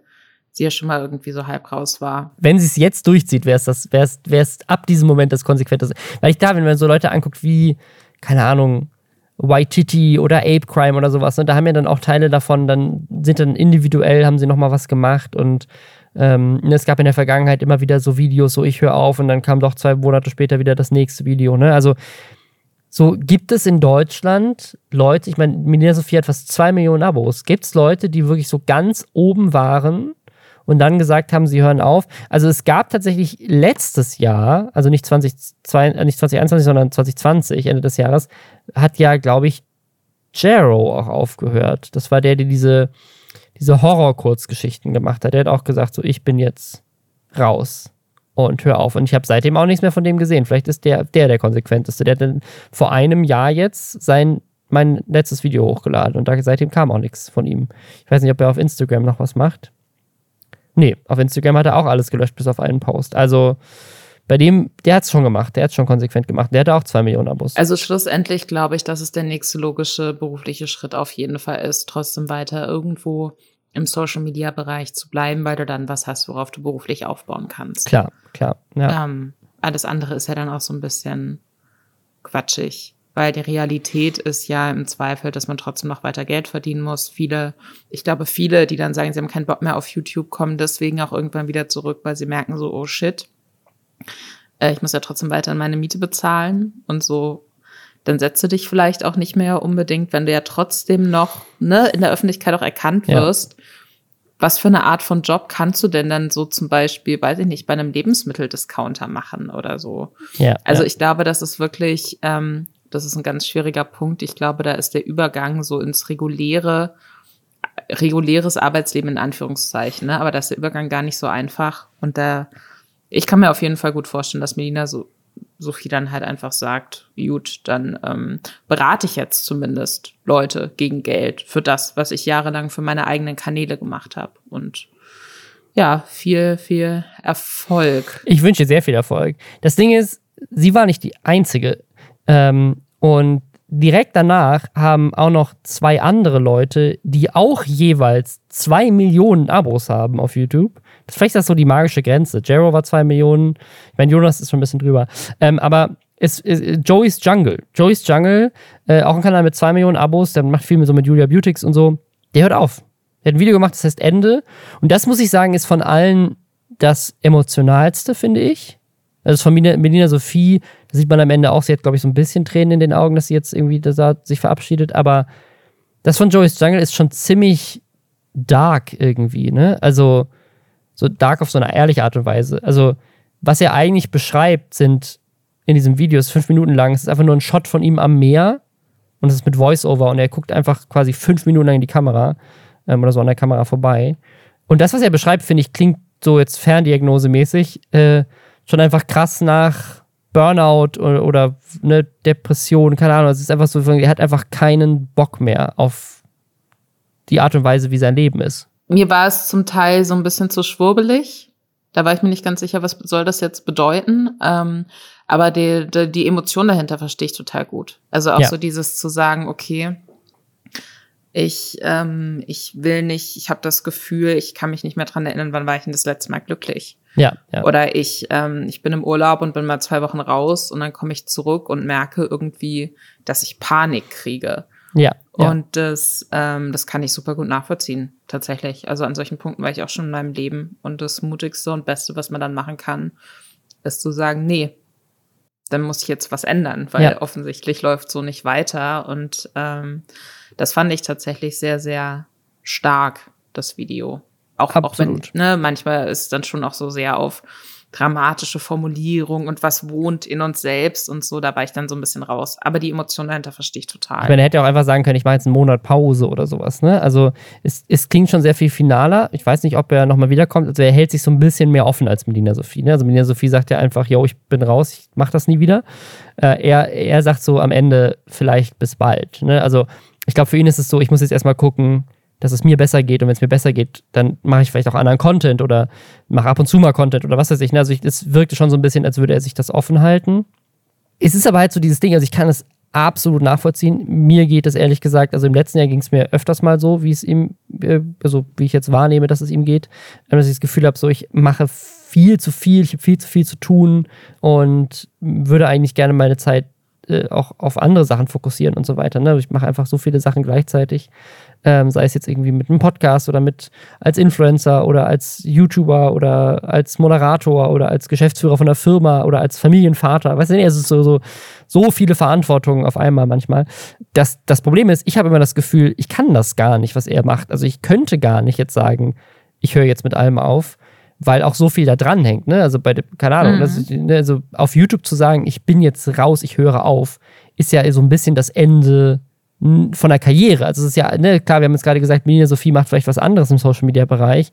sie ja schon mal irgendwie so halb raus war. Wenn sie es jetzt durchzieht, wäre es das, wäre es ab diesem Moment das Konsequenteste. Weil ich da, wenn man so Leute anguckt wie, keine Ahnung, Waititi oder Ape Crime oder sowas, ne, da haben ja dann auch Teile davon, dann sind dann individuell, haben sie nochmal was gemacht und ähm, ne, es gab in der Vergangenheit immer wieder so Videos, so ich höre auf und dann kam doch zwei Monate später wieder das nächste Video. Ne? Also so gibt es in Deutschland Leute, ich meine, Melina Sophie hat fast zwei Millionen Abos. Gibt es Leute, die wirklich so ganz oben waren und dann gesagt haben, sie hören auf. Also es gab tatsächlich letztes Jahr, also nicht, 20, äh, nicht 2021, sondern 2020, Ende des Jahres, hat ja, glaube ich, Jero auch aufgehört. Das war der, der diese, diese Horror-Kurzgeschichten gemacht hat. Der hat auch gesagt, so ich bin jetzt raus und hör auf. Und ich habe seitdem auch nichts mehr von dem gesehen. Vielleicht ist der der, der konsequenteste. Der hat dann vor einem Jahr jetzt sein mein letztes Video hochgeladen und da, seitdem kam auch nichts von ihm. Ich weiß nicht, ob er auf Instagram noch was macht. Nee, auf Instagram hat er auch alles gelöscht, bis auf einen Post. Also bei dem, der hat es schon gemacht, der hat es schon konsequent gemacht. Der hatte auch zwei Millionen Abos. Also schlussendlich glaube ich, dass es der nächste logische berufliche Schritt auf jeden Fall ist, trotzdem weiter irgendwo im Social Media Bereich zu bleiben, weil du dann was hast, worauf du beruflich aufbauen kannst. Klar, klar. Ja. Ähm, alles andere ist ja dann auch so ein bisschen quatschig weil die Realität ist ja im Zweifel, dass man trotzdem noch weiter Geld verdienen muss. Viele, ich glaube, viele, die dann sagen, sie haben keinen Bock mehr auf YouTube, kommen deswegen auch irgendwann wieder zurück, weil sie merken so, oh shit, äh, ich muss ja trotzdem weiter meine Miete bezahlen und so. Dann setze dich vielleicht auch nicht mehr unbedingt, wenn du ja trotzdem noch ne, in der Öffentlichkeit auch erkannt wirst. Ja. Was für eine Art von Job kannst du denn dann so zum Beispiel, weiß ich nicht, bei einem Lebensmitteldiscounter machen oder so? Ja, also ja. ich glaube, das ist wirklich ähm, das ist ein ganz schwieriger Punkt. Ich glaube, da ist der Übergang so ins reguläre, reguläres Arbeitsleben in Anführungszeichen, ne? aber da ist der Übergang gar nicht so einfach. Und da, ich kann mir auf jeden Fall gut vorstellen, dass Melina so, Sophie dann halt einfach sagt, gut, dann ähm, berate ich jetzt zumindest Leute gegen Geld für das, was ich jahrelang für meine eigenen Kanäle gemacht habe. Und ja, viel, viel Erfolg. Ich wünsche sehr viel Erfolg. Das Ding ist, sie war nicht die einzige. Ähm, und direkt danach haben auch noch zwei andere Leute, die auch jeweils zwei Millionen Abos haben auf YouTube. Vielleicht ist das so die magische Grenze. Jero war zwei Millionen. Ich meine, Jonas ist schon ein bisschen drüber. Ähm, aber es, es, Joey's Jungle. Joey's Jungle, äh, auch ein Kanal mit zwei Millionen Abos, der macht viel mit so mit Julia Beautix und so. Der hört auf. Der hat ein Video gemacht, das heißt Ende. Und das muss ich sagen, ist von allen das emotionalste, finde ich. Also von Melina Sophie, da sieht man am Ende auch, sie hat, glaube ich, so ein bisschen Tränen in den Augen, dass sie jetzt irgendwie da sich verabschiedet. Aber das von Joey's Jungle ist schon ziemlich dark irgendwie, ne? Also so dark auf so eine ehrliche Art und Weise. Also, was er eigentlich beschreibt, sind in diesem Video, ist fünf Minuten lang, es ist einfach nur ein Shot von ihm am Meer und es ist mit Voice-Over und er guckt einfach quasi fünf Minuten lang in die Kamera ähm, oder so an der Kamera vorbei. Und das, was er beschreibt, finde ich, klingt so jetzt ferndiagnosemäßig. Äh, schon einfach krass nach Burnout oder, oder eine Depression, keine Ahnung. Es ist einfach so, er hat einfach keinen Bock mehr auf die Art und Weise, wie sein Leben ist. Mir war es zum Teil so ein bisschen zu schwurbelig. Da war ich mir nicht ganz sicher, was soll das jetzt bedeuten. Ähm, aber die, die, die Emotion dahinter verstehe ich total gut. Also auch ja. so dieses zu sagen, okay, ich, ähm, ich will nicht, ich habe das Gefühl, ich kann mich nicht mehr dran erinnern, wann war ich denn das letzte Mal glücklich. Ja, ja. Oder ich, ähm, ich bin im Urlaub und bin mal zwei Wochen raus und dann komme ich zurück und merke irgendwie, dass ich Panik kriege. Ja. ja. Und das, ähm, das kann ich super gut nachvollziehen, tatsächlich. Also an solchen Punkten war ich auch schon in meinem Leben. Und das Mutigste und Beste, was man dann machen kann, ist zu sagen, nee, dann muss ich jetzt was ändern, weil ja. offensichtlich läuft so nicht weiter. Und ähm, das fand ich tatsächlich sehr, sehr stark, das Video. Auch, auch wenn, ne, manchmal ist dann schon auch so sehr auf dramatische Formulierung und was wohnt in uns selbst und so, da war ich dann so ein bisschen raus. Aber die Emotion dahinter verstehe ich total. Ich meine, er hätte auch einfach sagen können, ich mache jetzt einen Monat Pause oder sowas. Ne? Also es, es klingt schon sehr viel finaler. Ich weiß nicht, ob er nochmal wiederkommt. Also er hält sich so ein bisschen mehr offen als Melina Sophie. Ne? Also Melina Sophie sagt ja einfach, yo, ich bin raus, ich mache das nie wieder. Äh, er, er sagt so am Ende vielleicht bis bald. Ne? Also ich glaube, für ihn ist es so, ich muss jetzt erstmal gucken, dass es mir besser geht und wenn es mir besser geht, dann mache ich vielleicht auch anderen Content oder mache ab und zu mal Content oder was weiß ich. Ne? Also es wirkte schon so ein bisschen, als würde er sich das offen halten. Es ist aber halt so dieses Ding, also ich kann es absolut nachvollziehen. Mir geht es ehrlich gesagt, also im letzten Jahr ging es mir öfters mal so, wie es ihm, äh, also wie ich jetzt wahrnehme, dass es ihm geht, dass ich das Gefühl habe, so ich mache viel zu viel, ich habe viel zu viel zu tun und würde eigentlich gerne meine Zeit äh, auch auf andere Sachen fokussieren und so weiter. Ne? Ich mache einfach so viele Sachen gleichzeitig ähm, sei es jetzt irgendwie mit einem Podcast oder mit als Influencer oder als YouTuber oder als Moderator oder als Geschäftsführer von einer Firma oder als Familienvater. Weißt du, es ist so, so, so viele Verantwortungen auf einmal manchmal. Das, das Problem ist, ich habe immer das Gefühl, ich kann das gar nicht, was er macht. Also ich könnte gar nicht jetzt sagen, ich höre jetzt mit allem auf weil auch so viel da dran hängt. Ne? Also bei, keine Ahnung, mhm. das, ne, also auf YouTube zu sagen, ich bin jetzt raus, ich höre auf, ist ja so ein bisschen das Ende von der Karriere. Also es ist ja, ne, klar, wir haben jetzt gerade gesagt, Melina Sophie macht vielleicht was anderes im Social Media Bereich,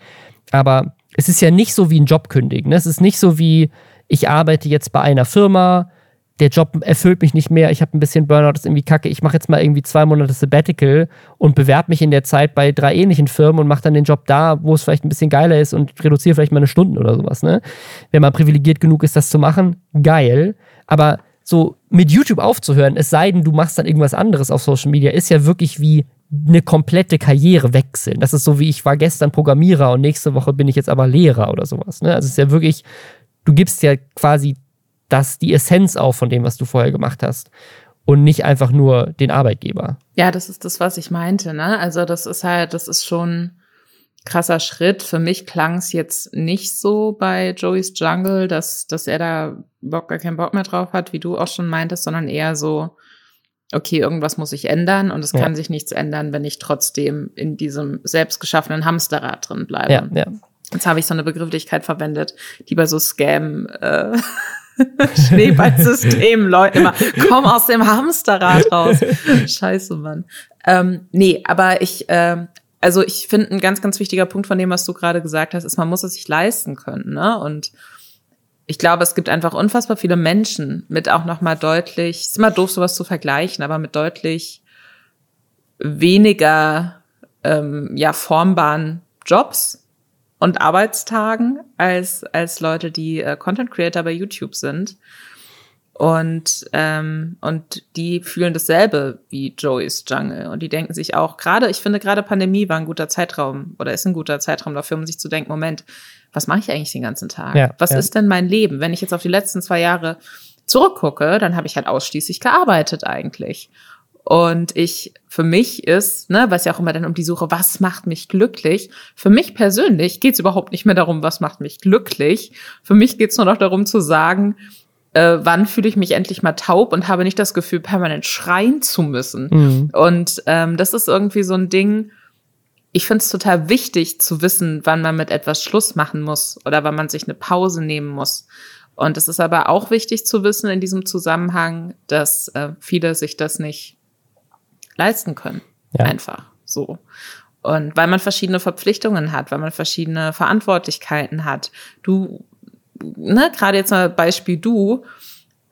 aber es ist ja nicht so wie ein Job kündigen. Ne? Es ist nicht so wie, ich arbeite jetzt bei einer Firma, der Job erfüllt mich nicht mehr, ich habe ein bisschen Burnout, ist irgendwie kacke, ich mache jetzt mal irgendwie zwei Monate Sabbatical und bewerbe mich in der Zeit bei drei ähnlichen Firmen und mache dann den Job da, wo es vielleicht ein bisschen geiler ist und reduziere vielleicht meine Stunden oder sowas. Ne? Wenn man privilegiert genug ist, das zu machen, geil. Aber so mit YouTube aufzuhören, es sei denn, du machst dann irgendwas anderes auf Social Media, ist ja wirklich wie eine komplette Karriere wechseln. Das ist so wie ich war gestern Programmierer und nächste Woche bin ich jetzt aber Lehrer oder sowas. Ne? Also es ist ja wirklich, du gibst ja quasi das, die Essenz auf von dem, was du vorher gemacht hast. Und nicht einfach nur den Arbeitgeber. Ja, das ist das, was ich meinte, ne? Also, das ist halt, das ist schon, krasser Schritt. Für mich klang es jetzt nicht so bei Joey's Jungle, dass, dass er da Bock, gar keinen Bock mehr drauf hat, wie du auch schon meintest, sondern eher so, okay, irgendwas muss sich ändern und es ja. kann sich nichts ändern, wenn ich trotzdem in diesem selbstgeschaffenen Hamsterrad drin bleibe. Ja, ja. Jetzt habe ich so eine Begrifflichkeit verwendet, die bei so Scam äh, Schneeballsystem Leuten immer, komm aus dem Hamsterrad raus. Scheiße, Mann. Ähm, nee, aber ich, äh, also ich finde, ein ganz, ganz wichtiger Punkt von dem, was du gerade gesagt hast, ist, man muss es sich leisten können. Ne? Und ich glaube, es gibt einfach unfassbar viele Menschen mit auch noch mal deutlich, ist immer doof, sowas zu vergleichen, aber mit deutlich weniger ähm, ja formbaren Jobs und Arbeitstagen als als Leute, die äh, Content Creator bei YouTube sind. Und, ähm, und die fühlen dasselbe wie Joey's Jungle. Und die denken sich auch, gerade, ich finde, gerade Pandemie war ein guter Zeitraum oder ist ein guter Zeitraum dafür, um sich zu denken, Moment, was mache ich eigentlich den ganzen Tag? Ja, was ja. ist denn mein Leben? Wenn ich jetzt auf die letzten zwei Jahre zurückgucke, dann habe ich halt ausschließlich gearbeitet eigentlich. Und ich, für mich ist, ne, was ja auch immer dann um die Suche, was macht mich glücklich? Für mich persönlich geht es überhaupt nicht mehr darum, was macht mich glücklich. Für mich geht es nur noch darum zu sagen, äh, wann fühle ich mich endlich mal taub und habe nicht das Gefühl, permanent schreien zu müssen. Mhm. Und ähm, das ist irgendwie so ein Ding, ich finde es total wichtig zu wissen, wann man mit etwas Schluss machen muss oder wann man sich eine Pause nehmen muss. Und es ist aber auch wichtig zu wissen in diesem Zusammenhang, dass äh, viele sich das nicht leisten können. Ja. Einfach so. Und weil man verschiedene Verpflichtungen hat, weil man verschiedene Verantwortlichkeiten hat. Du ne, gerade jetzt mal Beispiel du,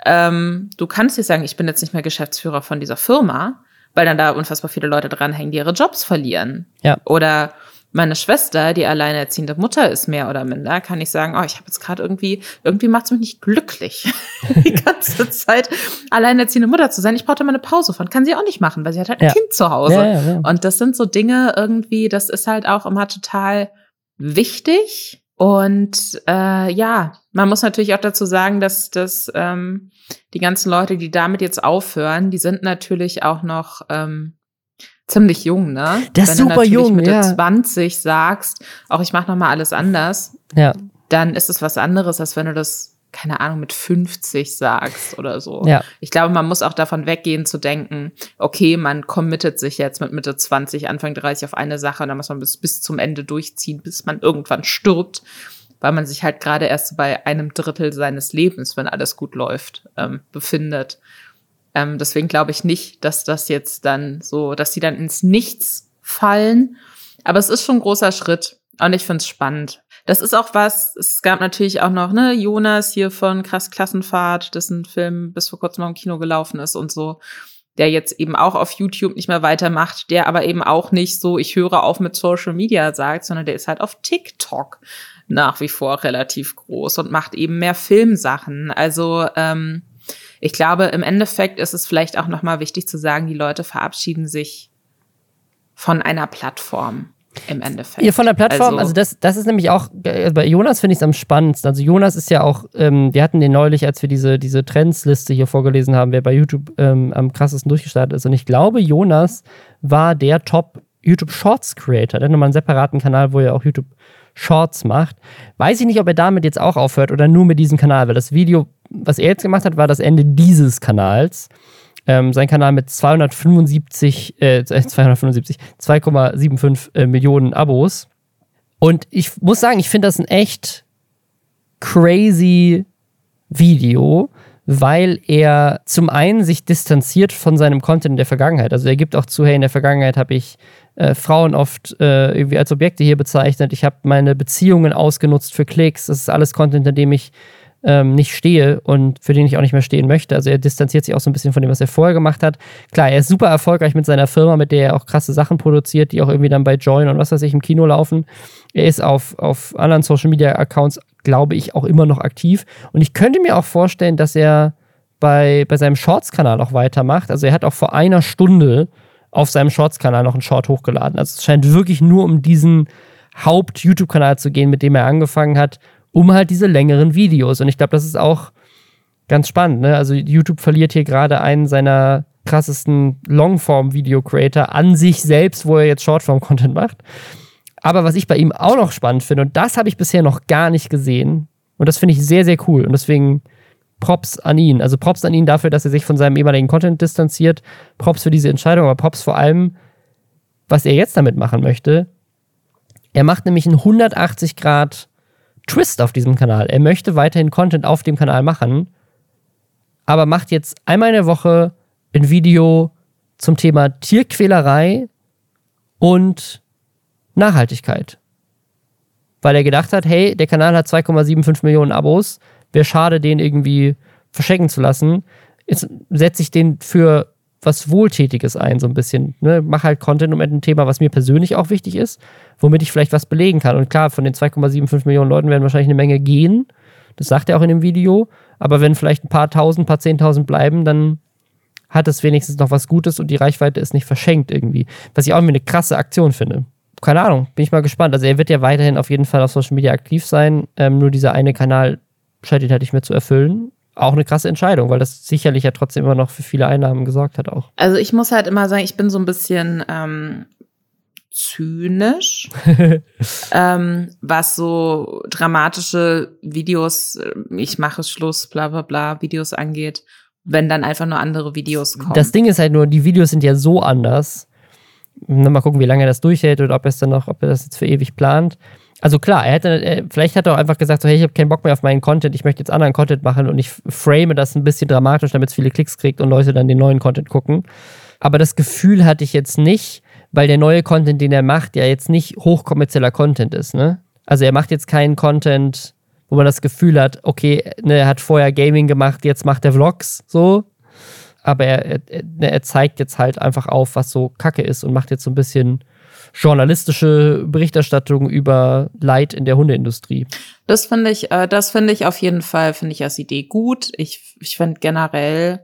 ähm, du kannst dir sagen, ich bin jetzt nicht mehr Geschäftsführer von dieser Firma, weil dann da unfassbar viele Leute dranhängen, die ihre Jobs verlieren. Ja. Oder meine Schwester, die alleinerziehende Mutter ist, mehr oder minder, kann ich sagen, oh, ich habe jetzt gerade irgendwie, irgendwie macht es mich nicht glücklich, die ganze Zeit alleinerziehende Mutter zu sein. Ich brauchte mal eine Pause von. Kann sie auch nicht machen, weil sie hat halt ein ja. Kind zu Hause. Ja, ja, Und das sind so Dinge irgendwie, das ist halt auch immer total wichtig. Und äh, ja, man muss natürlich auch dazu sagen, dass, dass ähm, die ganzen Leute, die damit jetzt aufhören, die sind natürlich auch noch ähm, ziemlich jung, ne? Das ist super jung, mit ja. 20 sagst, auch ich mache noch mal alles anders, ja. dann ist es was anderes, als wenn du das keine Ahnung, mit 50 sagst oder so. Ja. Ich glaube, man muss auch davon weggehen zu denken, okay, man committet sich jetzt mit Mitte 20, Anfang 30 auf eine Sache und dann muss man bis, bis zum Ende durchziehen, bis man irgendwann stirbt. weil man sich halt gerade erst bei einem Drittel seines Lebens, wenn alles gut läuft, ähm, befindet. Ähm, deswegen glaube ich nicht, dass das jetzt dann so, dass die dann ins Nichts fallen. Aber es ist schon ein großer Schritt und ich finde es spannend. Das ist auch was, es gab natürlich auch noch, ne, Jonas hier von Krass Klassenfahrt, dessen Film bis vor kurzem im Kino gelaufen ist und so, der jetzt eben auch auf YouTube nicht mehr weitermacht, der aber eben auch nicht so, ich höre auf mit Social Media sagt, sondern der ist halt auf TikTok nach wie vor relativ groß und macht eben mehr Filmsachen. Also ähm, ich glaube, im Endeffekt ist es vielleicht auch nochmal wichtig zu sagen, die Leute verabschieden sich von einer Plattform im Endeffekt. Ja, von der Plattform, also, also das, das ist nämlich auch, äh, bei Jonas finde ich es am spannendsten. Also Jonas ist ja auch, ähm, wir hatten den neulich, als wir diese, diese Trendsliste hier vorgelesen haben, wer bei YouTube ähm, am krassesten durchgestartet ist. Und ich glaube, Jonas war der Top YouTube Shorts Creator. Der hat nochmal einen separaten Kanal, wo er auch YouTube Shorts macht. Weiß ich nicht, ob er damit jetzt auch aufhört oder nur mit diesem Kanal, weil das Video, was er jetzt gemacht hat, war das Ende dieses Kanals. Ähm, sein Kanal mit 275, äh, 275, 2,75 äh, Millionen Abos. Und ich muss sagen, ich finde das ein echt crazy Video, weil er zum einen sich distanziert von seinem Content in der Vergangenheit. Also er gibt auch zu, hey, in der Vergangenheit habe ich äh, Frauen oft äh, irgendwie als Objekte hier bezeichnet. Ich habe meine Beziehungen ausgenutzt für Klicks. Das ist alles Content, in dem ich ähm, nicht stehe und für den ich auch nicht mehr stehen möchte. Also er distanziert sich auch so ein bisschen von dem, was er vorher gemacht hat. Klar, er ist super erfolgreich mit seiner Firma, mit der er auch krasse Sachen produziert, die auch irgendwie dann bei Join und was weiß ich im Kino laufen. Er ist auf, auf anderen Social Media Accounts, glaube ich, auch immer noch aktiv. Und ich könnte mir auch vorstellen, dass er bei, bei seinem Shorts-Kanal auch weitermacht. Also er hat auch vor einer Stunde auf seinem Shorts-Kanal noch einen Short hochgeladen. Also es scheint wirklich nur um diesen Haupt-YouTube-Kanal zu gehen, mit dem er angefangen hat, um halt diese längeren Videos. Und ich glaube, das ist auch ganz spannend. Ne? Also YouTube verliert hier gerade einen seiner krassesten Longform-Video-Creator an sich selbst, wo er jetzt Shortform-Content macht. Aber was ich bei ihm auch noch spannend finde, und das habe ich bisher noch gar nicht gesehen, und das finde ich sehr, sehr cool. Und deswegen Props an ihn. Also Props an ihn dafür, dass er sich von seinem ehemaligen Content distanziert. Props für diese Entscheidung, aber Props vor allem, was er jetzt damit machen möchte. Er macht nämlich einen 180 Grad Twist auf diesem Kanal. Er möchte weiterhin Content auf dem Kanal machen, aber macht jetzt einmal in der Woche ein Video zum Thema Tierquälerei und Nachhaltigkeit. Weil er gedacht hat, hey, der Kanal hat 2,75 Millionen Abos, wäre schade, den irgendwie verschenken zu lassen. Jetzt setze ich den für was Wohltätiges ein, so ein bisschen. Ne? Mach halt Content um ein Thema, was mir persönlich auch wichtig ist, womit ich vielleicht was belegen kann. Und klar, von den 2,75 Millionen Leuten werden wahrscheinlich eine Menge gehen. Das sagt er auch in dem Video. Aber wenn vielleicht ein paar tausend, paar zehntausend bleiben, dann hat es wenigstens noch was Gutes und die Reichweite ist nicht verschenkt irgendwie. Was ich auch irgendwie eine krasse Aktion finde. Keine Ahnung, bin ich mal gespannt. Also er wird ja weiterhin auf jeden Fall auf Social Media aktiv sein. Ähm, nur dieser eine Kanal scheint ihn halt nicht mehr zu erfüllen. Auch eine krasse Entscheidung, weil das sicherlich ja trotzdem immer noch für viele Einnahmen gesorgt hat auch. Also ich muss halt immer sagen, ich bin so ein bisschen ähm, zynisch, ähm, was so dramatische Videos, äh, ich mache Schluss, bla bla bla, Videos angeht, wenn dann einfach nur andere Videos kommen. Das Ding ist halt nur, die Videos sind ja so anders. Mal gucken, wie lange er das durchhält oder ob er es dann noch, ob er das jetzt für ewig plant also klar, er hätte, er, vielleicht hat er auch einfach gesagt, so, hey, ich habe keinen Bock mehr auf meinen Content, ich möchte jetzt anderen Content machen und ich frame das ein bisschen dramatisch, damit es viele Klicks kriegt und Leute dann den neuen Content gucken. Aber das Gefühl hatte ich jetzt nicht, weil der neue Content, den er macht, ja jetzt nicht hochkommerzieller Content ist, ne? Also er macht jetzt keinen Content, wo man das Gefühl hat, okay, ne, er hat vorher Gaming gemacht, jetzt macht er Vlogs, so. Aber er, er, ne, er zeigt jetzt halt einfach auf, was so Kacke ist und macht jetzt so ein bisschen journalistische Berichterstattung über Leid in der Hundeindustrie. Das finde ich, äh, das finde ich auf jeden Fall, finde ich als Idee gut. Ich, ich finde generell,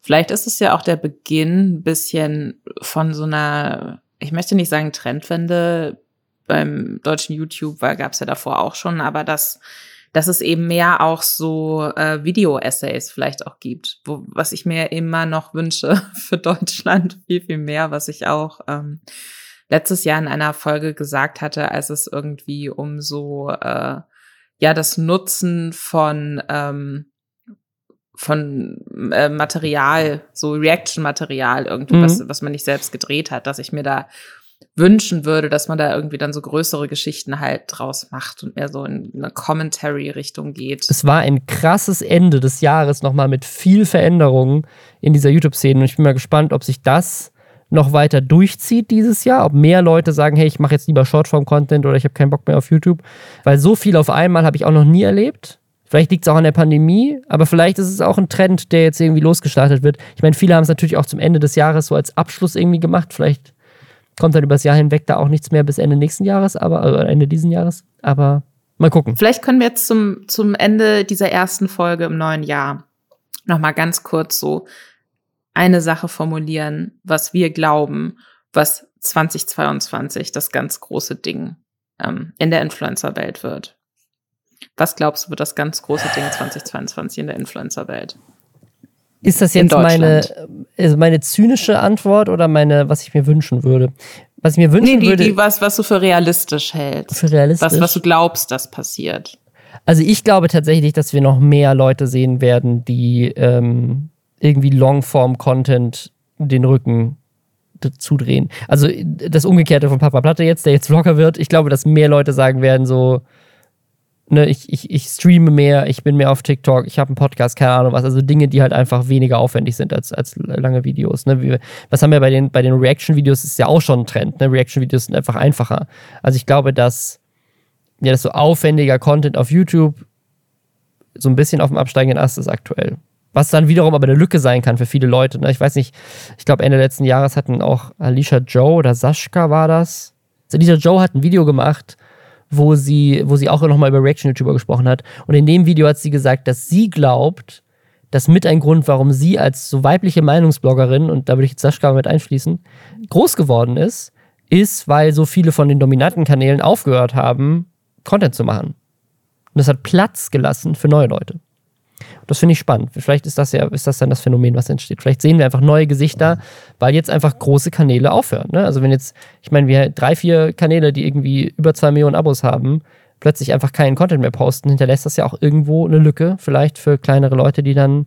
vielleicht ist es ja auch der Beginn ein bisschen von so einer, ich möchte nicht sagen Trendwende, beim deutschen YouTube gab es ja davor auch schon, aber das dass es eben mehr auch so äh, Video-Essays vielleicht auch gibt, wo, was ich mir immer noch wünsche für Deutschland, viel, viel mehr, was ich auch ähm, letztes Jahr in einer Folge gesagt hatte, als es irgendwie um so äh, ja das Nutzen von ähm, von äh, Material, so Reaction-Material irgendwie, mhm. was, was man nicht selbst gedreht hat, dass ich mir da wünschen würde, dass man da irgendwie dann so größere Geschichten halt draus macht und mehr so in eine Commentary-Richtung geht. Es war ein krasses Ende des Jahres nochmal mit viel Veränderungen in dieser YouTube-Szene und ich bin mal gespannt, ob sich das noch weiter durchzieht dieses Jahr, ob mehr Leute sagen, hey, ich mache jetzt lieber Shortform-Content oder ich habe keinen Bock mehr auf YouTube, weil so viel auf einmal habe ich auch noch nie erlebt. Vielleicht liegt es auch an der Pandemie, aber vielleicht ist es auch ein Trend, der jetzt irgendwie losgestartet wird. Ich meine, viele haben es natürlich auch zum Ende des Jahres so als Abschluss irgendwie gemacht. Vielleicht kommt dann übers Jahr hinweg da auch nichts mehr bis Ende nächsten Jahres, aber äh, Ende diesen Jahres. Aber mal gucken. Vielleicht können wir jetzt zum, zum Ende dieser ersten Folge im neuen Jahr nochmal ganz kurz so eine Sache formulieren, was wir glauben, was 2022 das ganz große Ding ähm, in der Influencer-Welt wird. Was glaubst du, wird das ganz große Ding 2022 in der Influencer-Welt? Ist das jetzt meine, also meine zynische Antwort oder meine, was ich mir wünschen würde? Was ich mir wünschen nee, die, würde. Die, was, was du für realistisch hältst. Für realistisch. Was, was du glaubst, das passiert. Also ich glaube tatsächlich, dass wir noch mehr Leute sehen werden, die ähm, irgendwie Longform-Content den Rücken zudrehen. Also das Umgekehrte von Papa Platte jetzt, der jetzt Vlogger wird. Ich glaube, dass mehr Leute sagen werden, so, ne, ich, ich, ich streame mehr, ich bin mehr auf TikTok, ich habe einen Podcast, keine Ahnung was. Also Dinge, die halt einfach weniger aufwendig sind als, als lange Videos. Ne? Wie, was haben wir bei den, bei den Reaction-Videos, ist ja auch schon ein Trend. Ne? Reaction-Videos sind einfach einfacher. Also ich glaube, dass, ja, dass so aufwendiger Content auf YouTube so ein bisschen auf dem absteigenden Ast ist aktuell. Was dann wiederum aber eine Lücke sein kann für viele Leute. Ne? Ich weiß nicht, ich glaube Ende letzten Jahres hatten auch Alicia Joe oder Sascha war das. Alicia Joe hat ein Video gemacht, wo sie, wo sie auch nochmal über Reaction-YouTuber gesprochen hat. Und in dem Video hat sie gesagt, dass sie glaubt, dass mit ein Grund, warum sie als so weibliche Meinungsbloggerin, und da würde ich jetzt Sascha mit einschließen, groß geworden ist, ist, weil so viele von den dominanten Kanälen aufgehört haben, Content zu machen. Und das hat Platz gelassen für neue Leute. Das finde ich spannend. Vielleicht ist das ja, ist das dann das Phänomen, was entsteht. Vielleicht sehen wir einfach neue Gesichter, weil jetzt einfach große Kanäle aufhören. Ne? Also wenn jetzt, ich meine, wir drei, vier Kanäle, die irgendwie über zwei Millionen Abos haben, plötzlich einfach keinen Content mehr posten, hinterlässt das ja auch irgendwo eine Lücke, vielleicht für kleinere Leute, die dann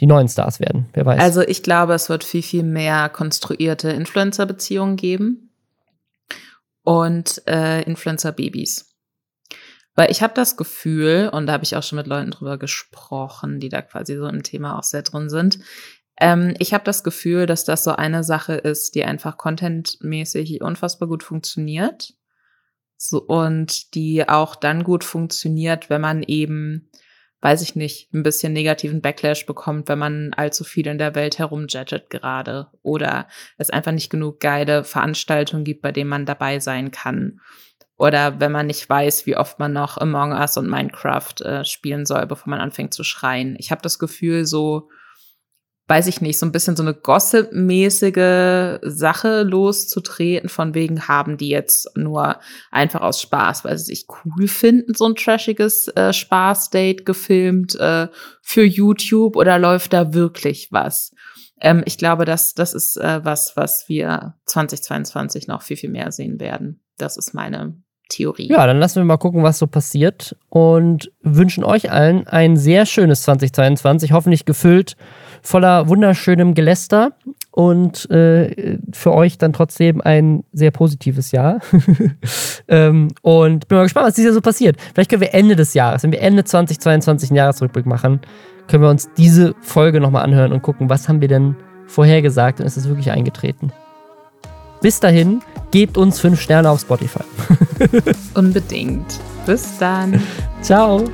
die neuen Stars werden. Wer weiß. Also ich glaube, es wird viel, viel mehr konstruierte Influencer-Beziehungen geben und äh, Influencer-Babys. Weil ich habe das Gefühl, und da habe ich auch schon mit Leuten drüber gesprochen, die da quasi so im Thema auch sehr drin sind, ähm, ich habe das Gefühl, dass das so eine Sache ist, die einfach contentmäßig unfassbar gut funktioniert. So, und die auch dann gut funktioniert, wenn man eben, weiß ich nicht, ein bisschen negativen Backlash bekommt, wenn man allzu viel in der Welt herumjettet gerade oder es einfach nicht genug geile Veranstaltungen gibt, bei denen man dabei sein kann. Oder wenn man nicht weiß, wie oft man noch Among Us und Minecraft äh, spielen soll, bevor man anfängt zu schreien. Ich habe das Gefühl, so, weiß ich nicht, so ein bisschen so eine gossip-mäßige Sache loszutreten, von wegen haben die jetzt nur einfach aus Spaß, weil sie sich cool finden, so ein trashiges äh, Spaß-Date gefilmt äh, für YouTube oder läuft da wirklich was? Ähm, ich glaube, dass das ist äh, was, was wir 2022 noch viel, viel mehr sehen werden. Das ist meine Theorie. Ja, dann lassen wir mal gucken, was so passiert und wünschen euch allen ein sehr schönes 2022, hoffentlich gefüllt voller wunderschönem Geläster und äh, für euch dann trotzdem ein sehr positives Jahr. ähm, und bin mal gespannt, was dieses Jahr so passiert. Vielleicht können wir Ende des Jahres, wenn wir Ende 2022 einen Jahresrückblick machen, können wir uns diese Folge nochmal anhören und gucken, was haben wir denn vorhergesagt und ist es wirklich eingetreten. Bis dahin, gebt uns fünf Sterne auf Spotify. Unbedingt. Bis dann. Ciao.